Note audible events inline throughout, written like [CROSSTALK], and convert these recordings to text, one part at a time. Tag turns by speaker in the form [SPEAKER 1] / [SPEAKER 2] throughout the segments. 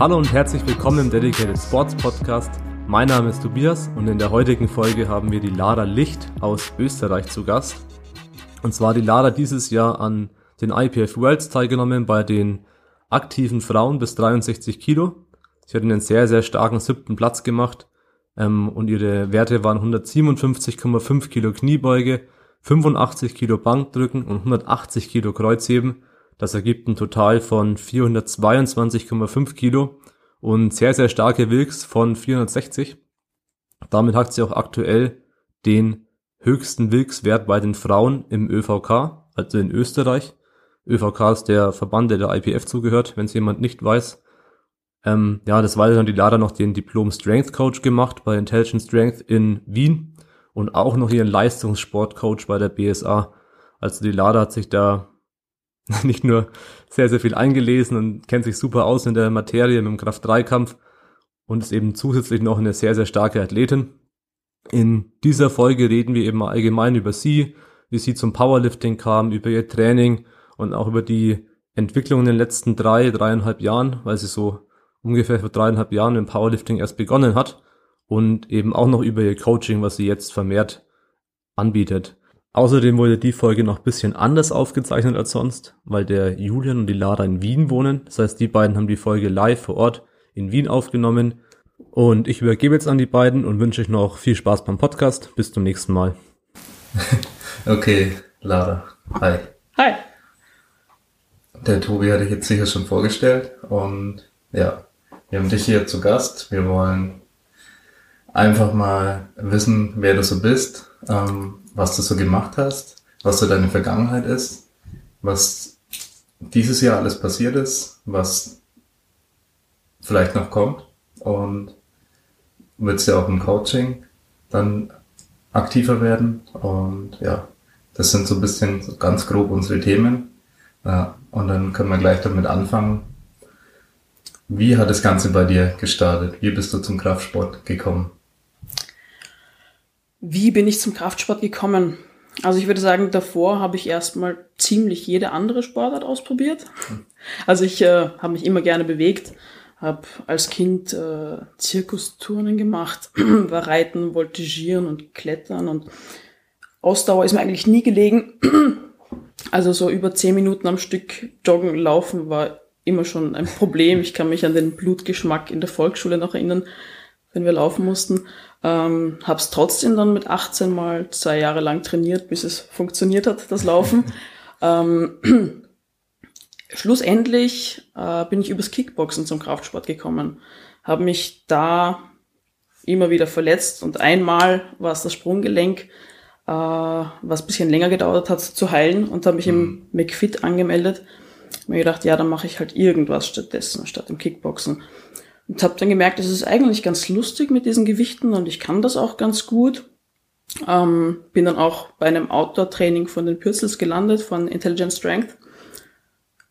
[SPEAKER 1] Hallo und herzlich willkommen im Dedicated Sports Podcast. Mein Name ist Tobias und in der heutigen Folge haben wir die Lara Licht aus Österreich zu Gast. Und zwar die Lara dieses Jahr an den IPF Worlds teilgenommen bei den aktiven Frauen bis 63 Kilo. Sie hat einen sehr, sehr starken siebten Platz gemacht ähm, und ihre Werte waren 157,5 Kilo Kniebeuge, 85 Kilo Bankdrücken und 180 Kilo Kreuzheben das ergibt ein Total von 422,5 Kilo und sehr, sehr starke Wilks von 460. Damit hat sie auch aktuell den höchsten Wilkswert bei den Frauen im ÖVK, also in Österreich. ÖVK ist der Verband, der der IPF zugehört, wenn es jemand nicht weiß. Ähm, ja, das war dann die Lara noch den Diplom Strength Coach gemacht bei Intelligent Strength in Wien und auch noch ihren Leistungssportcoach bei der BSA. Also die Lara hat sich da [LAUGHS] nicht nur sehr, sehr viel eingelesen und kennt sich super aus in der Materie mit dem Kraft-3-Kampf und ist eben zusätzlich noch eine sehr, sehr starke Athletin. In dieser Folge reden wir eben allgemein über sie, wie sie zum Powerlifting kam, über ihr Training und auch über die Entwicklung in den letzten drei, dreieinhalb Jahren, weil sie so ungefähr vor dreieinhalb Jahren im Powerlifting erst begonnen hat und eben auch noch über ihr Coaching, was sie jetzt vermehrt anbietet. Außerdem wurde die Folge noch bisschen anders aufgezeichnet als sonst, weil der Julian und die Lara in Wien wohnen. Das heißt, die beiden haben die Folge live vor Ort in Wien aufgenommen. Und ich übergebe jetzt an die beiden und wünsche euch noch viel Spaß beim Podcast. Bis zum nächsten Mal. [LAUGHS]
[SPEAKER 2] Okay, Lara. Hi.
[SPEAKER 3] Hi.
[SPEAKER 2] Der Tobi hatte ich jetzt sicher schon vorgestellt und ja, wir haben dich hier zu Gast. Wir wollen einfach mal wissen, wer du so bist, ähm, was du so gemacht hast, was so deine Vergangenheit ist, was dieses Jahr alles passiert ist, was vielleicht noch kommt und wird ja auch im Coaching dann aktiver werden und ja, das sind so ein bisschen ganz grob unsere Themen ja, und dann können wir gleich damit anfangen. Wie hat das Ganze bei dir gestartet? Wie bist du zum Kraftsport gekommen?
[SPEAKER 3] Wie bin ich zum Kraftsport gekommen? Also ich würde sagen, davor habe ich erstmal ziemlich jede andere Sportart ausprobiert. Also ich äh, habe mich immer gerne bewegt, habe als Kind äh, Zirkusturnen gemacht, [CLEARS THROAT] war Reiten, Voltigieren und Klettern und Ausdauer ist mir eigentlich nie gelegen. [CLEARS THROAT] Also so über zehn Minuten am Stück joggen, laufen war immer schon ein Problem. Ich kann mich an den Blutgeschmack in der Volksschule noch erinnern, wenn wir laufen mussten. Ähm, habe es trotzdem dann mit 18 mal zwei Jahre lang trainiert, bis es funktioniert hat, das Laufen. [LAUGHS] ähm, [CLEARS THROAT] schlussendlich äh, bin ich übers Kickboxen zum Kraftsport gekommen. Habe mich da immer wieder verletzt und einmal war es das Sprunggelenk, äh, was bisschen länger gedauert hat zu heilen und habe mich mhm. im McFit angemeldet. Mir gedacht, ja, dann mache ich halt irgendwas stattdessen, statt im Kickboxen. Und habe dann gemerkt, es ist eigentlich ganz lustig mit diesen Gewichten und ich kann das auch ganz gut. Ähm, bin dann auch bei einem Outdoor-Training von den Pürzels gelandet, von Intelligent Strength.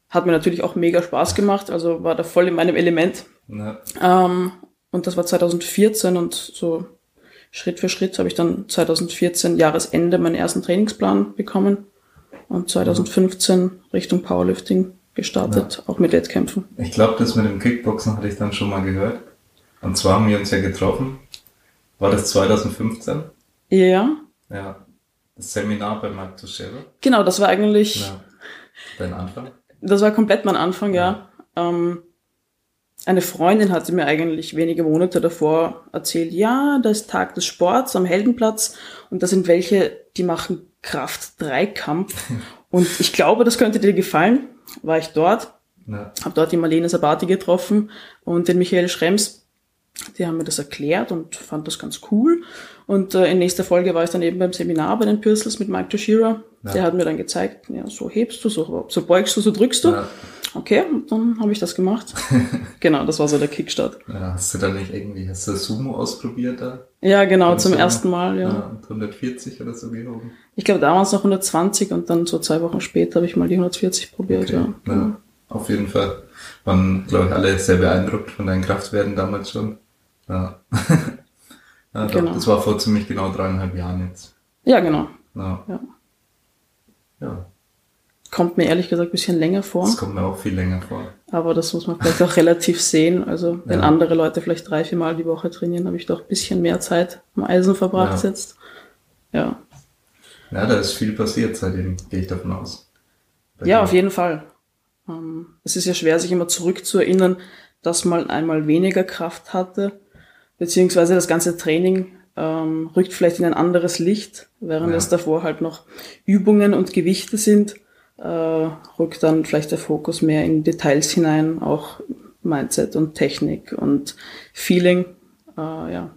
[SPEAKER 3] Hat mir natürlich auch mega Spaß gemacht, also war da voll in meinem Element. Ja. Ähm, und das war 2014 und so Schritt für Schritt habe ich dann 2014 Jahresende meinen ersten Trainingsplan bekommen und 2015 Richtung Powerlifting gestartet, ja. auch mit Wettkämpfen.
[SPEAKER 2] Ich glaube, das mit dem Kickboxen hatte ich dann schon mal gehört. Und zwar haben wir uns ja getroffen. War das 2015?
[SPEAKER 3] Ja.
[SPEAKER 2] Ja. Das Seminar bei Mark Tuschera?
[SPEAKER 3] Genau, das war eigentlich. Ja.
[SPEAKER 2] Dein Anfang?
[SPEAKER 3] Das war komplett mein Anfang, ja. ja. Ähm, eine Freundin hatte mir eigentlich wenige Monate davor erzählt, ja, da ist Tag des Sports am Heldenplatz und da sind welche, die machen Kraft-Dreikampf. [LAUGHS] und ich glaube, das könnte dir gefallen war ich dort, ja. habe dort die Marlene Sabati getroffen und den Michael Schrems. Die haben mir das erklärt und fand das ganz cool. Und äh, in nächster Folge war ich dann eben beim Seminar bei den Pürstels mit Mike Toshira. Ja. Der hat mir dann gezeigt, ja, so hebst du, so, so beugst du, so drückst du. Ja. Okay, und dann habe ich das gemacht. [LAUGHS] genau, das war so der Kickstart.
[SPEAKER 2] Ja, hast du da nicht irgendwie, hast du Sumo ausprobiert da?
[SPEAKER 3] Ja, genau, zum Sumo? ersten Mal, ja. ja
[SPEAKER 2] 140 oder so gehoben?
[SPEAKER 3] Ich glaube, da waren es noch 120 und dann so zwei Wochen später habe ich mal die 140 probiert, okay. ja. ja.
[SPEAKER 2] Genau. Auf jeden Fall. Waren, glaube ich, alle sehr beeindruckt von deinen Kraftwerten damals schon. Ja. [LAUGHS] ja doch, genau. Das war vor ziemlich genau dreieinhalb Jahren jetzt.
[SPEAKER 3] Ja, genau.
[SPEAKER 2] Ja.
[SPEAKER 3] Ja.
[SPEAKER 2] ja.
[SPEAKER 3] Kommt mir ehrlich gesagt ein bisschen länger vor,
[SPEAKER 2] Das kommt mir auch viel länger vor.
[SPEAKER 3] aber das muss man vielleicht auch relativ sehen. Also wenn
[SPEAKER 2] Ja.
[SPEAKER 3] andere Leute vielleicht drei, vier Mal die Woche trainieren, habe ich doch ein bisschen mehr Zeit am Eisen verbracht jetzt. Ja.
[SPEAKER 2] Ja, da ist viel passiert seitdem, gehe ich davon aus. Bei
[SPEAKER 3] Ja, auf jeden Fall. Ähm, es ist ja schwer, sich immer zurückzuerinnern, dass man einmal weniger Kraft hatte, beziehungsweise das ganze Training ähm, rückt vielleicht in ein anderes Licht, während
[SPEAKER 2] Ja.
[SPEAKER 3] es davor halt noch Übungen und Gewichte sind, äh, rückt dann vielleicht der Fokus mehr in Details hinein, auch Mindset und Technik und Feeling. Äh, ja,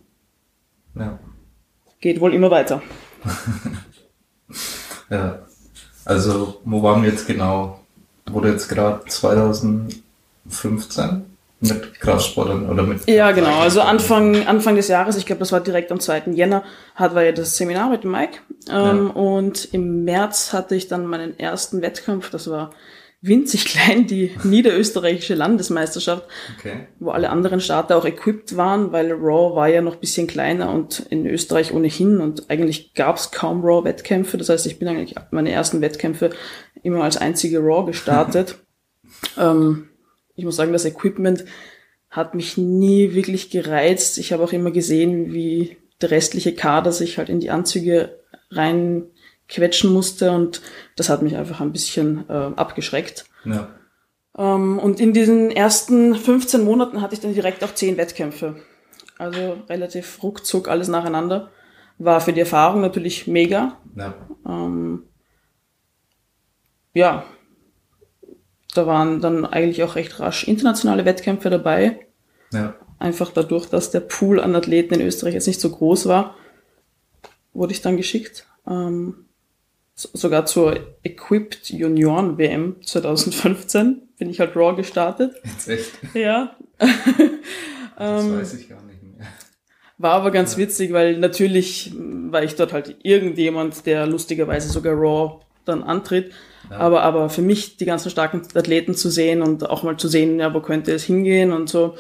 [SPEAKER 2] Ja.
[SPEAKER 3] geht wohl immer weiter. [LAUGHS]
[SPEAKER 2] ja. Also, wo waren wir jetzt genau? Wurde jetzt gerade 2015 mit Kraftsportern oder mit
[SPEAKER 3] Ja, genau. Also Anfang, Anfang des Jahres, ich glaube, das war direkt am 2. Jänner, hat war ja das Seminar mit Mike. Ähm,
[SPEAKER 2] Ja.
[SPEAKER 3] Und im März hatte ich dann meinen ersten Wettkampf. Das war winzig [LAUGHS] klein, die niederösterreichische Landesmeisterschaft,
[SPEAKER 2] Okay.
[SPEAKER 3] wo alle anderen Starter auch equipped waren, weil Raw war ja noch ein bisschen kleiner und in Österreich ohnehin und eigentlich gab es kaum Raw-Wettkämpfe. Das heißt, ich bin eigentlich meine ersten Wettkämpfe immer als einzige Raw gestartet. [LAUGHS] ähm, ich muss sagen, das Equipment hat mich nie wirklich gereizt. Ich habe auch immer gesehen, wie der restliche Kader sich halt in die Anzüge reinquetschen musste und das hat mich einfach ein bisschen äh, abgeschreckt.
[SPEAKER 2] Ja.
[SPEAKER 3] Ähm, und in diesen ersten 15 Monaten hatte ich dann direkt auch 10 Wettkämpfe. Also relativ ruckzuck alles nacheinander. War für die Erfahrung natürlich mega.
[SPEAKER 2] Ja.
[SPEAKER 3] Ähm, ja, da waren dann eigentlich auch recht rasch internationale Wettkämpfe dabei.
[SPEAKER 2] Ja.
[SPEAKER 3] Einfach dadurch, dass der Pool an Athleten in Österreich jetzt nicht so groß war, wurde ich dann geschickt. Ähm, so- sogar zur Equipped Junioren WM 2015 bin ich halt Raw gestartet.
[SPEAKER 2] Jetzt echt.
[SPEAKER 3] Ja. [LAUGHS]
[SPEAKER 2] Das
[SPEAKER 3] Ähm,
[SPEAKER 2] weiß ich gar nicht mehr.
[SPEAKER 3] War aber ganz witzig, weil natürlich war ich dort halt irgendjemand, der lustigerweise sogar Raw dann antritt.
[SPEAKER 2] Ja.
[SPEAKER 3] Aber, aber für mich die ganzen starken Athleten zu sehen und auch mal zu sehen, ja, wo könnte es hingehen und so,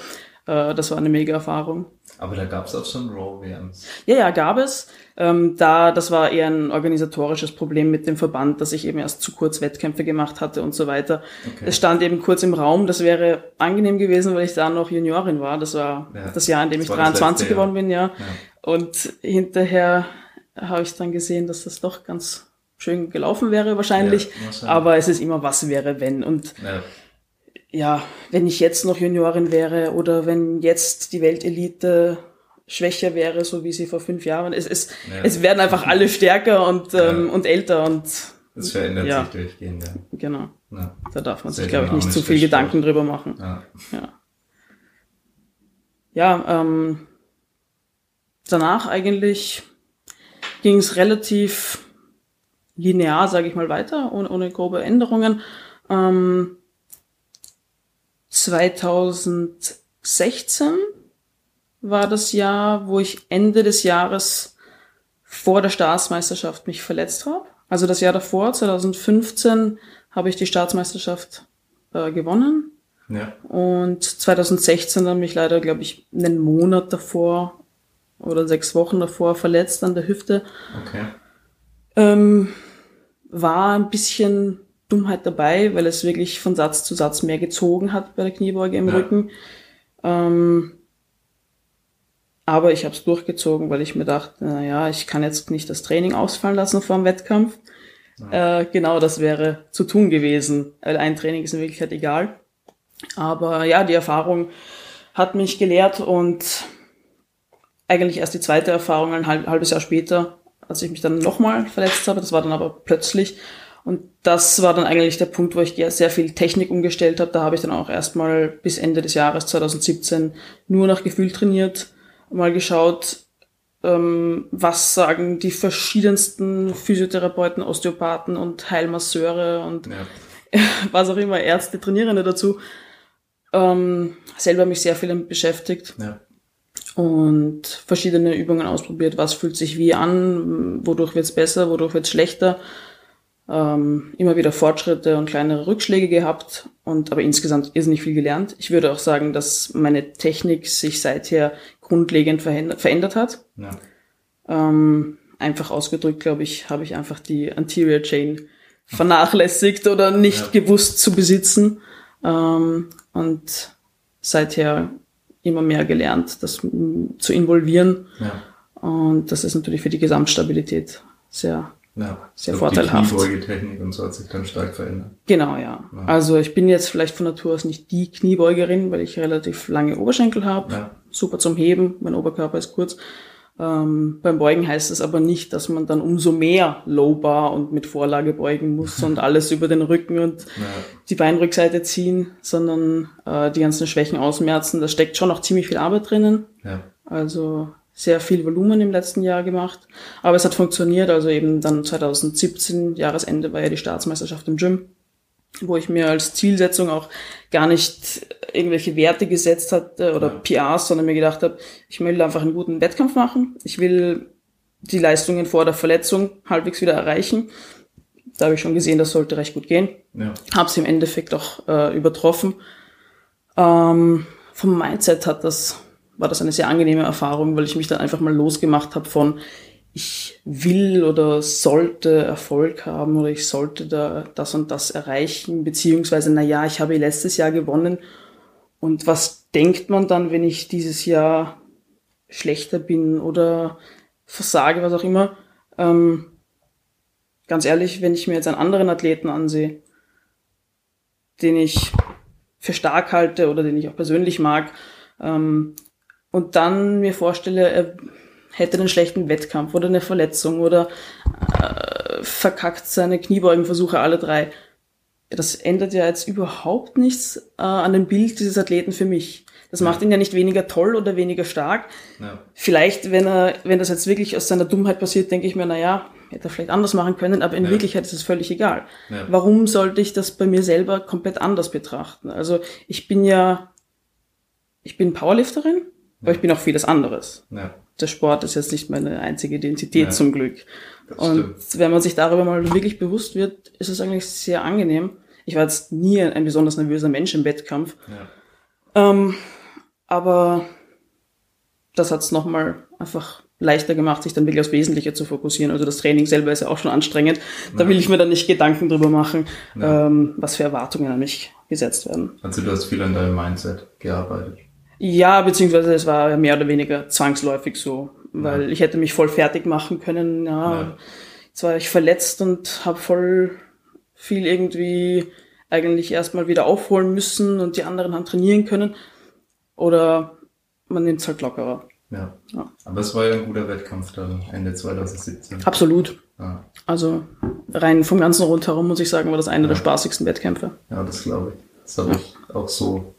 [SPEAKER 3] äh, das war eine mega Erfahrung.
[SPEAKER 2] Aber da gab es auch schon Raw WMs.
[SPEAKER 3] Ja, ja, gab es. Ähm, da, das war eher ein organisatorisches Problem mit dem Verband, dass ich eben erst zu kurz Wettkämpfe gemacht hatte und so weiter.
[SPEAKER 2] Okay.
[SPEAKER 3] Es stand eben kurz im Raum, das wäre angenehm gewesen, weil ich da noch Juniorin war. Das war
[SPEAKER 2] Ja,
[SPEAKER 3] das Jahr, in dem ich
[SPEAKER 2] war das
[SPEAKER 3] 23
[SPEAKER 2] letzte Jahr.
[SPEAKER 3] geworden bin, ja.
[SPEAKER 2] Ja.
[SPEAKER 3] Und hinterher habe ich dann gesehen, dass das doch ganz schön gelaufen wäre wahrscheinlich.
[SPEAKER 2] Ja, wahrscheinlich.
[SPEAKER 3] Aber es ist immer was wäre, wenn. Und
[SPEAKER 2] Ja.
[SPEAKER 3] ja, wenn ich jetzt noch Juniorin wäre oder wenn jetzt die Weltelite schwächer wäre, so wie sie vor fünf Jahren. Es, es,
[SPEAKER 2] Ja.
[SPEAKER 3] es werden einfach alle stärker und, ähm, und älter und
[SPEAKER 2] Das verändert
[SPEAKER 3] Ja.
[SPEAKER 2] sich durchgehend, ja.
[SPEAKER 3] genau.
[SPEAKER 2] ja.
[SPEAKER 3] Da darf man
[SPEAKER 2] Sehr
[SPEAKER 3] sich, glaube ich, nicht zu viel Gedanken drüber machen.
[SPEAKER 2] ja.
[SPEAKER 3] Ja. Ja, ähm, danach eigentlich ging es relativ linear, sage ich mal, weiter, ohne, ohne grobe Änderungen. Ähm, 2016 war das Jahr, wo ich Ende des Jahres vor der Staatsmeisterschaft mich verletzt habe. Also das Jahr davor, 2015, habe ich die Staatsmeisterschaft äh, gewonnen.
[SPEAKER 2] ja.
[SPEAKER 3] Und 2016 dann mich leider, glaube ich, einen Monat davor oder sechs Wochen davor verletzt an der Hüfte.
[SPEAKER 2] Okay.
[SPEAKER 3] Ähm, war ein bisschen Dummheit dabei, weil es wirklich von Satz zu Satz mehr gezogen hat bei der Kniebeuge im
[SPEAKER 2] Ja.
[SPEAKER 3] Rücken. Ähm, aber ich habe es durchgezogen, weil ich mir dachte, naja, ich kann jetzt nicht das Training ausfallen lassen vor dem Wettkampf. Äh, genau das wäre zu tun gewesen, weil ein Training ist in Wirklichkeit egal. Aber ja, die Erfahrung hat mich gelehrt und eigentlich erst die zweite Erfahrung ein halb, halbes Jahr später, als ich mich dann nochmal verletzt habe. Das war dann aber plötzlich. Und das war dann eigentlich der Punkt, wo ich sehr viel Technik umgestellt habe. Da habe ich dann auch erstmal bis Ende des Jahres 2017 nur nach Gefühl trainiert, mal geschaut, ähm, was sagen die verschiedensten Physiotherapeuten, Osteopathen und Heilmasseure und
[SPEAKER 2] Ja. [LAUGHS]
[SPEAKER 3] was auch immer, Ärzte, Trainierende dazu. Ähm, selber mich sehr viel damit beschäftigt
[SPEAKER 2] Ja.
[SPEAKER 3] Und verschiedene Übungen ausprobiert, was fühlt sich wie an, wodurch wird's besser, wodurch wird's schlechter. Ähm, immer wieder Fortschritte und kleinere Rückschläge gehabt und aber insgesamt irrsinnig viel gelernt. Ich würde auch sagen, dass meine Technik sich seither grundlegend verändert, verändert hat.
[SPEAKER 2] Ja.
[SPEAKER 3] Ähm, einfach ausgedrückt, glaube ich, habe ich einfach die Anterior Chain vernachlässigt oder nicht ja. gewusst zu besitzen. Ähm, und seither immer mehr gelernt, das zu involvieren. Ja. Und das ist natürlich für die Gesamtstabilität sehr, ja, sehr vorteilhaft. Die
[SPEAKER 2] Kniebeugetechnik und so hat sich dann stark verändert.
[SPEAKER 3] Genau, ja. ja. Also ich bin jetzt vielleicht von Natur aus nicht die Kniebeugerin, weil ich relativ lange Oberschenkel habe. Ja. Super zum Heben, mein Oberkörper ist kurz. Ähm, beim Beugen heißt es aber nicht, dass man dann umso mehr Low Bar und mit Vorlage beugen muss [LAUGHS] und alles über den Rücken und ja. die Beinrückseite ziehen, sondern äh, die ganzen Schwächen ausmerzen. Da steckt schon noch ziemlich viel Arbeit drinnen. Ja. Also sehr viel Volumen im letzten Jahr gemacht. Aber es hat funktioniert. Also eben dann 2017, Jahresende, war ja die Staatsmeisterschaft im Gym, wo ich mir als Zielsetzung auch gar nicht irgendwelche Werte gesetzt hatte oder ja. PRs, sondern mir gedacht habe, ich will einfach einen guten Wettkampf machen. Ich will die Leistungen vor der Verletzung halbwegs wieder erreichen. Da habe ich schon gesehen, das sollte recht gut gehen. Ja. Habe sie im Endeffekt auch äh, übertroffen. Ähm, vom Mindset hat das war das eine sehr angenehme Erfahrung, weil ich mich dann einfach mal losgemacht habe von ich will oder sollte Erfolg haben oder ich sollte da das und das erreichen, beziehungsweise, na ja, ich habe letztes Jahr gewonnen und was denkt man dann, wenn ich dieses Jahr schlechter bin oder versage, was auch immer. Ähm, ganz ehrlich, wenn ich mir jetzt einen anderen Athleten ansehe, den ich für stark halte oder den ich auch persönlich mag, ähm, und dann mir vorstelle, er hätte einen schlechten Wettkampf oder eine Verletzung oder äh, verkackt seine Kniebeugenversuche alle drei. Das ändert ja jetzt überhaupt nichts äh, an dem Bild dieses Athleten für mich. Das ja. macht ihn ja nicht weniger toll oder weniger stark. Ja. Vielleicht, wenn er, wenn das jetzt wirklich aus seiner Dummheit passiert, denke ich mir, na ja, hätte er vielleicht anders machen können, aber in ja. Wirklichkeit ist es völlig egal. Warum sollte ich das bei mir selber komplett anders betrachten? Also ich bin ja, ich bin Powerlifterin, aber ich bin auch vieles anderes. Ja. Der Sport ist jetzt nicht meine einzige Identität ja. zum Glück. Und wenn man sich darüber mal wirklich bewusst wird, ist es eigentlich sehr angenehm. Ich war jetzt nie ein, ein besonders nervöser Mensch im Wettkampf. Ja. Ähm, aber das hat es nochmal einfach leichter gemacht, sich dann wirklich aufs Wesentliche zu fokussieren. Also das Training selber ist ja auch schon anstrengend. Da will ich mir dann nicht Gedanken drüber machen, ähm, was für Erwartungen an mich gesetzt werden.
[SPEAKER 2] Also du hast viel an deinem Mindset gearbeitet.
[SPEAKER 3] Ja, beziehungsweise es war mehr oder weniger zwangsläufig so, weil ja. ich hätte mich voll fertig machen können. Ja, ja. jetzt war ich verletzt und habe voll viel irgendwie eigentlich erstmal wieder aufholen müssen und die anderen haben trainieren können. Oder man nimmt es halt lockerer.
[SPEAKER 2] Ja. ja. Aber es war ja ein guter Wettkampf dann Ende 2017.
[SPEAKER 3] Absolut. Ja. Also rein vom ganzen Rundherum muss ich sagen, war das einer ja. der spaßigsten Wettkämpfe.
[SPEAKER 2] Ja, das glaube ich. Das habe ich auch so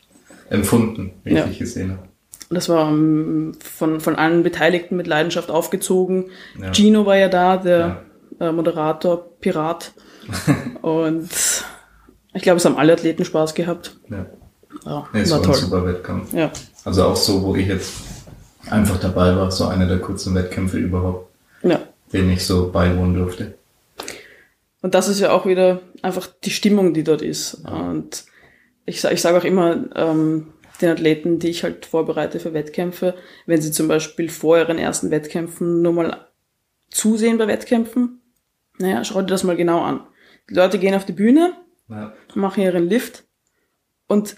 [SPEAKER 2] empfunden, wie ja. ich gesehen habe.
[SPEAKER 3] Das war ähm, von, von allen Beteiligten mit Leidenschaft aufgezogen. Ja. Gino war ja da, der ja. äh, Moderator, Pirat. [LAUGHS] Und ich glaube, es haben alle Athleten Spaß gehabt. Ja.
[SPEAKER 2] ja nee, es war, war toll. ein super Wettkampf. Ja. Also auch so, wo ich jetzt einfach dabei war, so einer der kurzen Wettkämpfe überhaupt, ja. den ich so beiwohnen durfte.
[SPEAKER 3] Und das ist ja auch wieder einfach die Stimmung, die dort ist. Und ich, ich sage auch immer ähm, den Athleten, die ich halt vorbereite für Wettkämpfe, wenn sie zum Beispiel vor ihren ersten Wettkämpfen nur mal zusehen bei Wettkämpfen, naja, schau dir das mal genau an. Die Leute gehen auf die Bühne, ja. machen ihren Lift und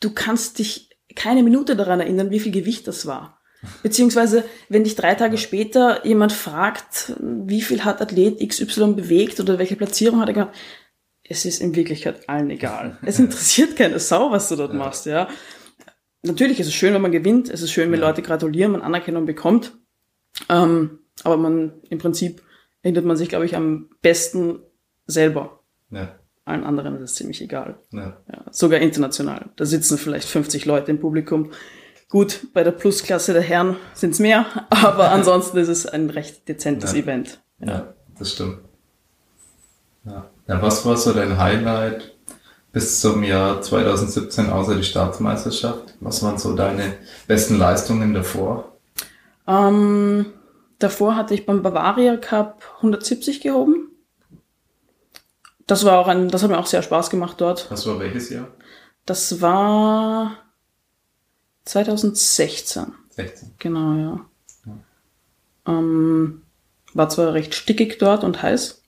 [SPEAKER 3] du kannst dich keine Minute daran erinnern, wie viel Gewicht das war. Beziehungsweise, wenn dich drei Tage später jemand fragt, wie viel hat Athlet XY bewegt oder welche Platzierung hat er gemacht, es ist in Wirklichkeit allen egal. Es interessiert keine Sau, was du dort ja. machst, ja. Natürlich ist es schön, wenn man gewinnt. Es ist schön, wenn ja. Leute gratulieren, man Anerkennung bekommt. Ähm, aber man, im Prinzip erinnert man sich, glaube ich, am besten selber. Ja. Allen anderen ist es ziemlich egal. Ja. ja. Sogar international. Da sitzen vielleicht 50 Leute im Publikum. Gut, bei der Plusklasse der Herren sind es mehr, [LAUGHS] aber ansonsten ist es ein recht dezentes. Event.
[SPEAKER 2] Ja. ja, das stimmt. Ja. Ja, was war so dein Highlight bis zum Jahr 2017 außer die Staatsmeisterschaft? Was waren so deine besten Leistungen davor?
[SPEAKER 3] Ähm, davor hatte ich beim Bavaria Cup 170 gehoben. Das war auch ein, das hat mir auch sehr Spaß gemacht dort.
[SPEAKER 2] Das war welches Jahr?
[SPEAKER 3] Das war 2016.
[SPEAKER 2] 16.
[SPEAKER 3] Genau, ja. ja. Ähm, war zwar recht stickig dort und heiß,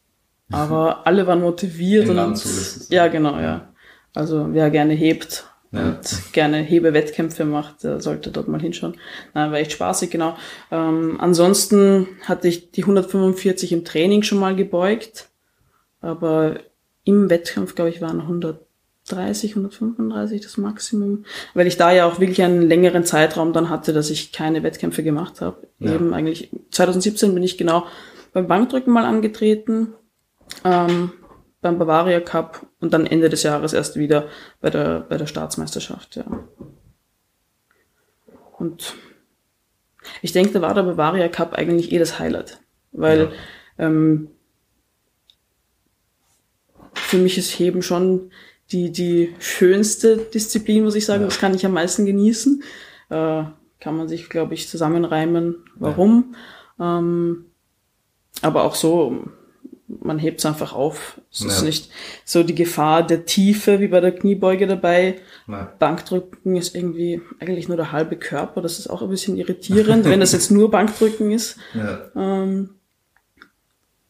[SPEAKER 3] aber alle waren motiviert
[SPEAKER 2] Im
[SPEAKER 3] und ja, genau, ja. Also wer gerne hebt
[SPEAKER 2] Ja.
[SPEAKER 3] und gerne Hebewettkämpfe macht, der sollte dort mal hinschauen. Nein, war echt spaßig, genau. Ähm, ansonsten hatte ich die 145 im Training schon mal gebeugt, aber im Wettkampf, glaube ich, waren 130, 135 das Maximum, weil ich da ja auch wirklich einen längeren Zeitraum dann hatte, dass ich keine Wettkämpfe gemacht habe.
[SPEAKER 2] Ja.
[SPEAKER 3] Eben eigentlich 2017 bin ich genau beim Bankdrücken mal angetreten, ähm, beim Bavaria Cup und dann Ende des Jahres erst wieder bei der, bei der Staatsmeisterschaft, ja. Und ich denke, da war der Bavaria Cup eigentlich eh das Highlight, weil ähm, für mich ist Heben schon die, die schönste Disziplin, muss ich sagen.
[SPEAKER 2] Ja.
[SPEAKER 3] Das kann ich am meisten genießen. Äh, kann man sich, glaube ich, zusammenreimen, warum. Ähm, aber auch so, man hebt es einfach auf. Es ist
[SPEAKER 2] Ja.
[SPEAKER 3] nicht so die Gefahr der Tiefe wie bei der Kniebeuge dabei.
[SPEAKER 2] Nein.
[SPEAKER 3] Bankdrücken ist irgendwie eigentlich nur der halbe Körper. Das ist auch ein bisschen irritierend, wenn das [LAUGHS] jetzt nur Bankdrücken ist.
[SPEAKER 2] Ja.
[SPEAKER 3] Ähm,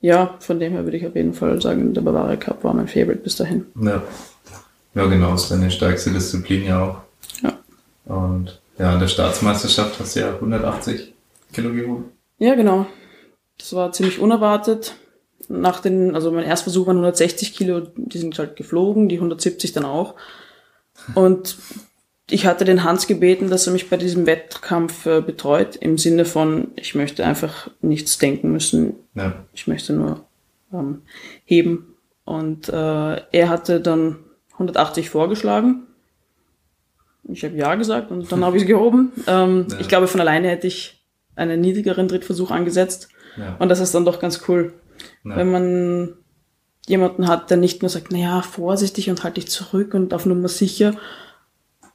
[SPEAKER 3] ja, von dem her würde ich auf jeden Fall sagen, der Bavaria Cup war mein Favorite bis dahin.
[SPEAKER 2] Ja. Ja, genau, ist deine stärkste Disziplin ja auch.
[SPEAKER 3] Ja.
[SPEAKER 2] Und ja, in der Staatsmeisterschaft hast du ja 180 Kilo gehoben.
[SPEAKER 3] Ja, genau. Das war ziemlich unerwartet. Nach den, also mein Erstversuch waren 160 Kilo, die sind halt geflogen, die 170 dann auch. Und ich hatte den Hans gebeten, dass er mich bei diesem Wettkampf äh, betreut, im Sinne von, ich möchte einfach nichts denken müssen,
[SPEAKER 2] Ja.
[SPEAKER 3] ich möchte nur ähm, heben. Und äh, er hatte dann 180 vorgeschlagen. Ich habe ja gesagt und dann habe ich es gehoben. Ähm,
[SPEAKER 2] Ja.
[SPEAKER 3] Ich glaube, von alleine hätte ich einen niedrigeren Drittversuch angesetzt.
[SPEAKER 2] Ja.
[SPEAKER 3] Und das ist dann doch ganz cool,
[SPEAKER 2] Ja.
[SPEAKER 3] wenn man jemanden hat, der nicht nur sagt, naja, vorsichtig und halt dich zurück und auf Nummer sicher,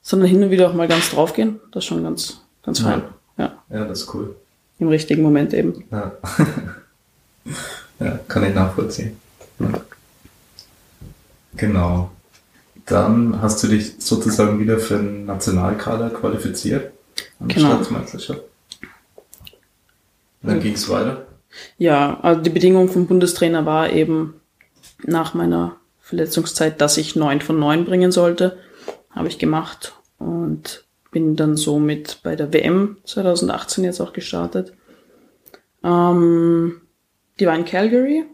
[SPEAKER 3] sondern hin und wieder auch mal ganz draufgehen. Das ist schon ganz, ganz fein. Ja,
[SPEAKER 2] ja, das ist cool.
[SPEAKER 3] im richtigen Moment eben.
[SPEAKER 2] Ja. [LAUGHS] ja, kann ich nachvollziehen. Genau. Dann hast du dich sozusagen wieder für den Nationalkader qualifiziert an der
[SPEAKER 3] Genau.
[SPEAKER 2] Staatsmeisterschaft. Und dann ging es weiter.
[SPEAKER 3] Ja, also die Bedingung vom Bundestrainer war eben nach meiner Verletzungszeit, dass ich neun von neun bringen sollte. Habe ich gemacht und bin dann somit bei der WM 2018 jetzt auch gestartet. Ähm, die war in Calgary,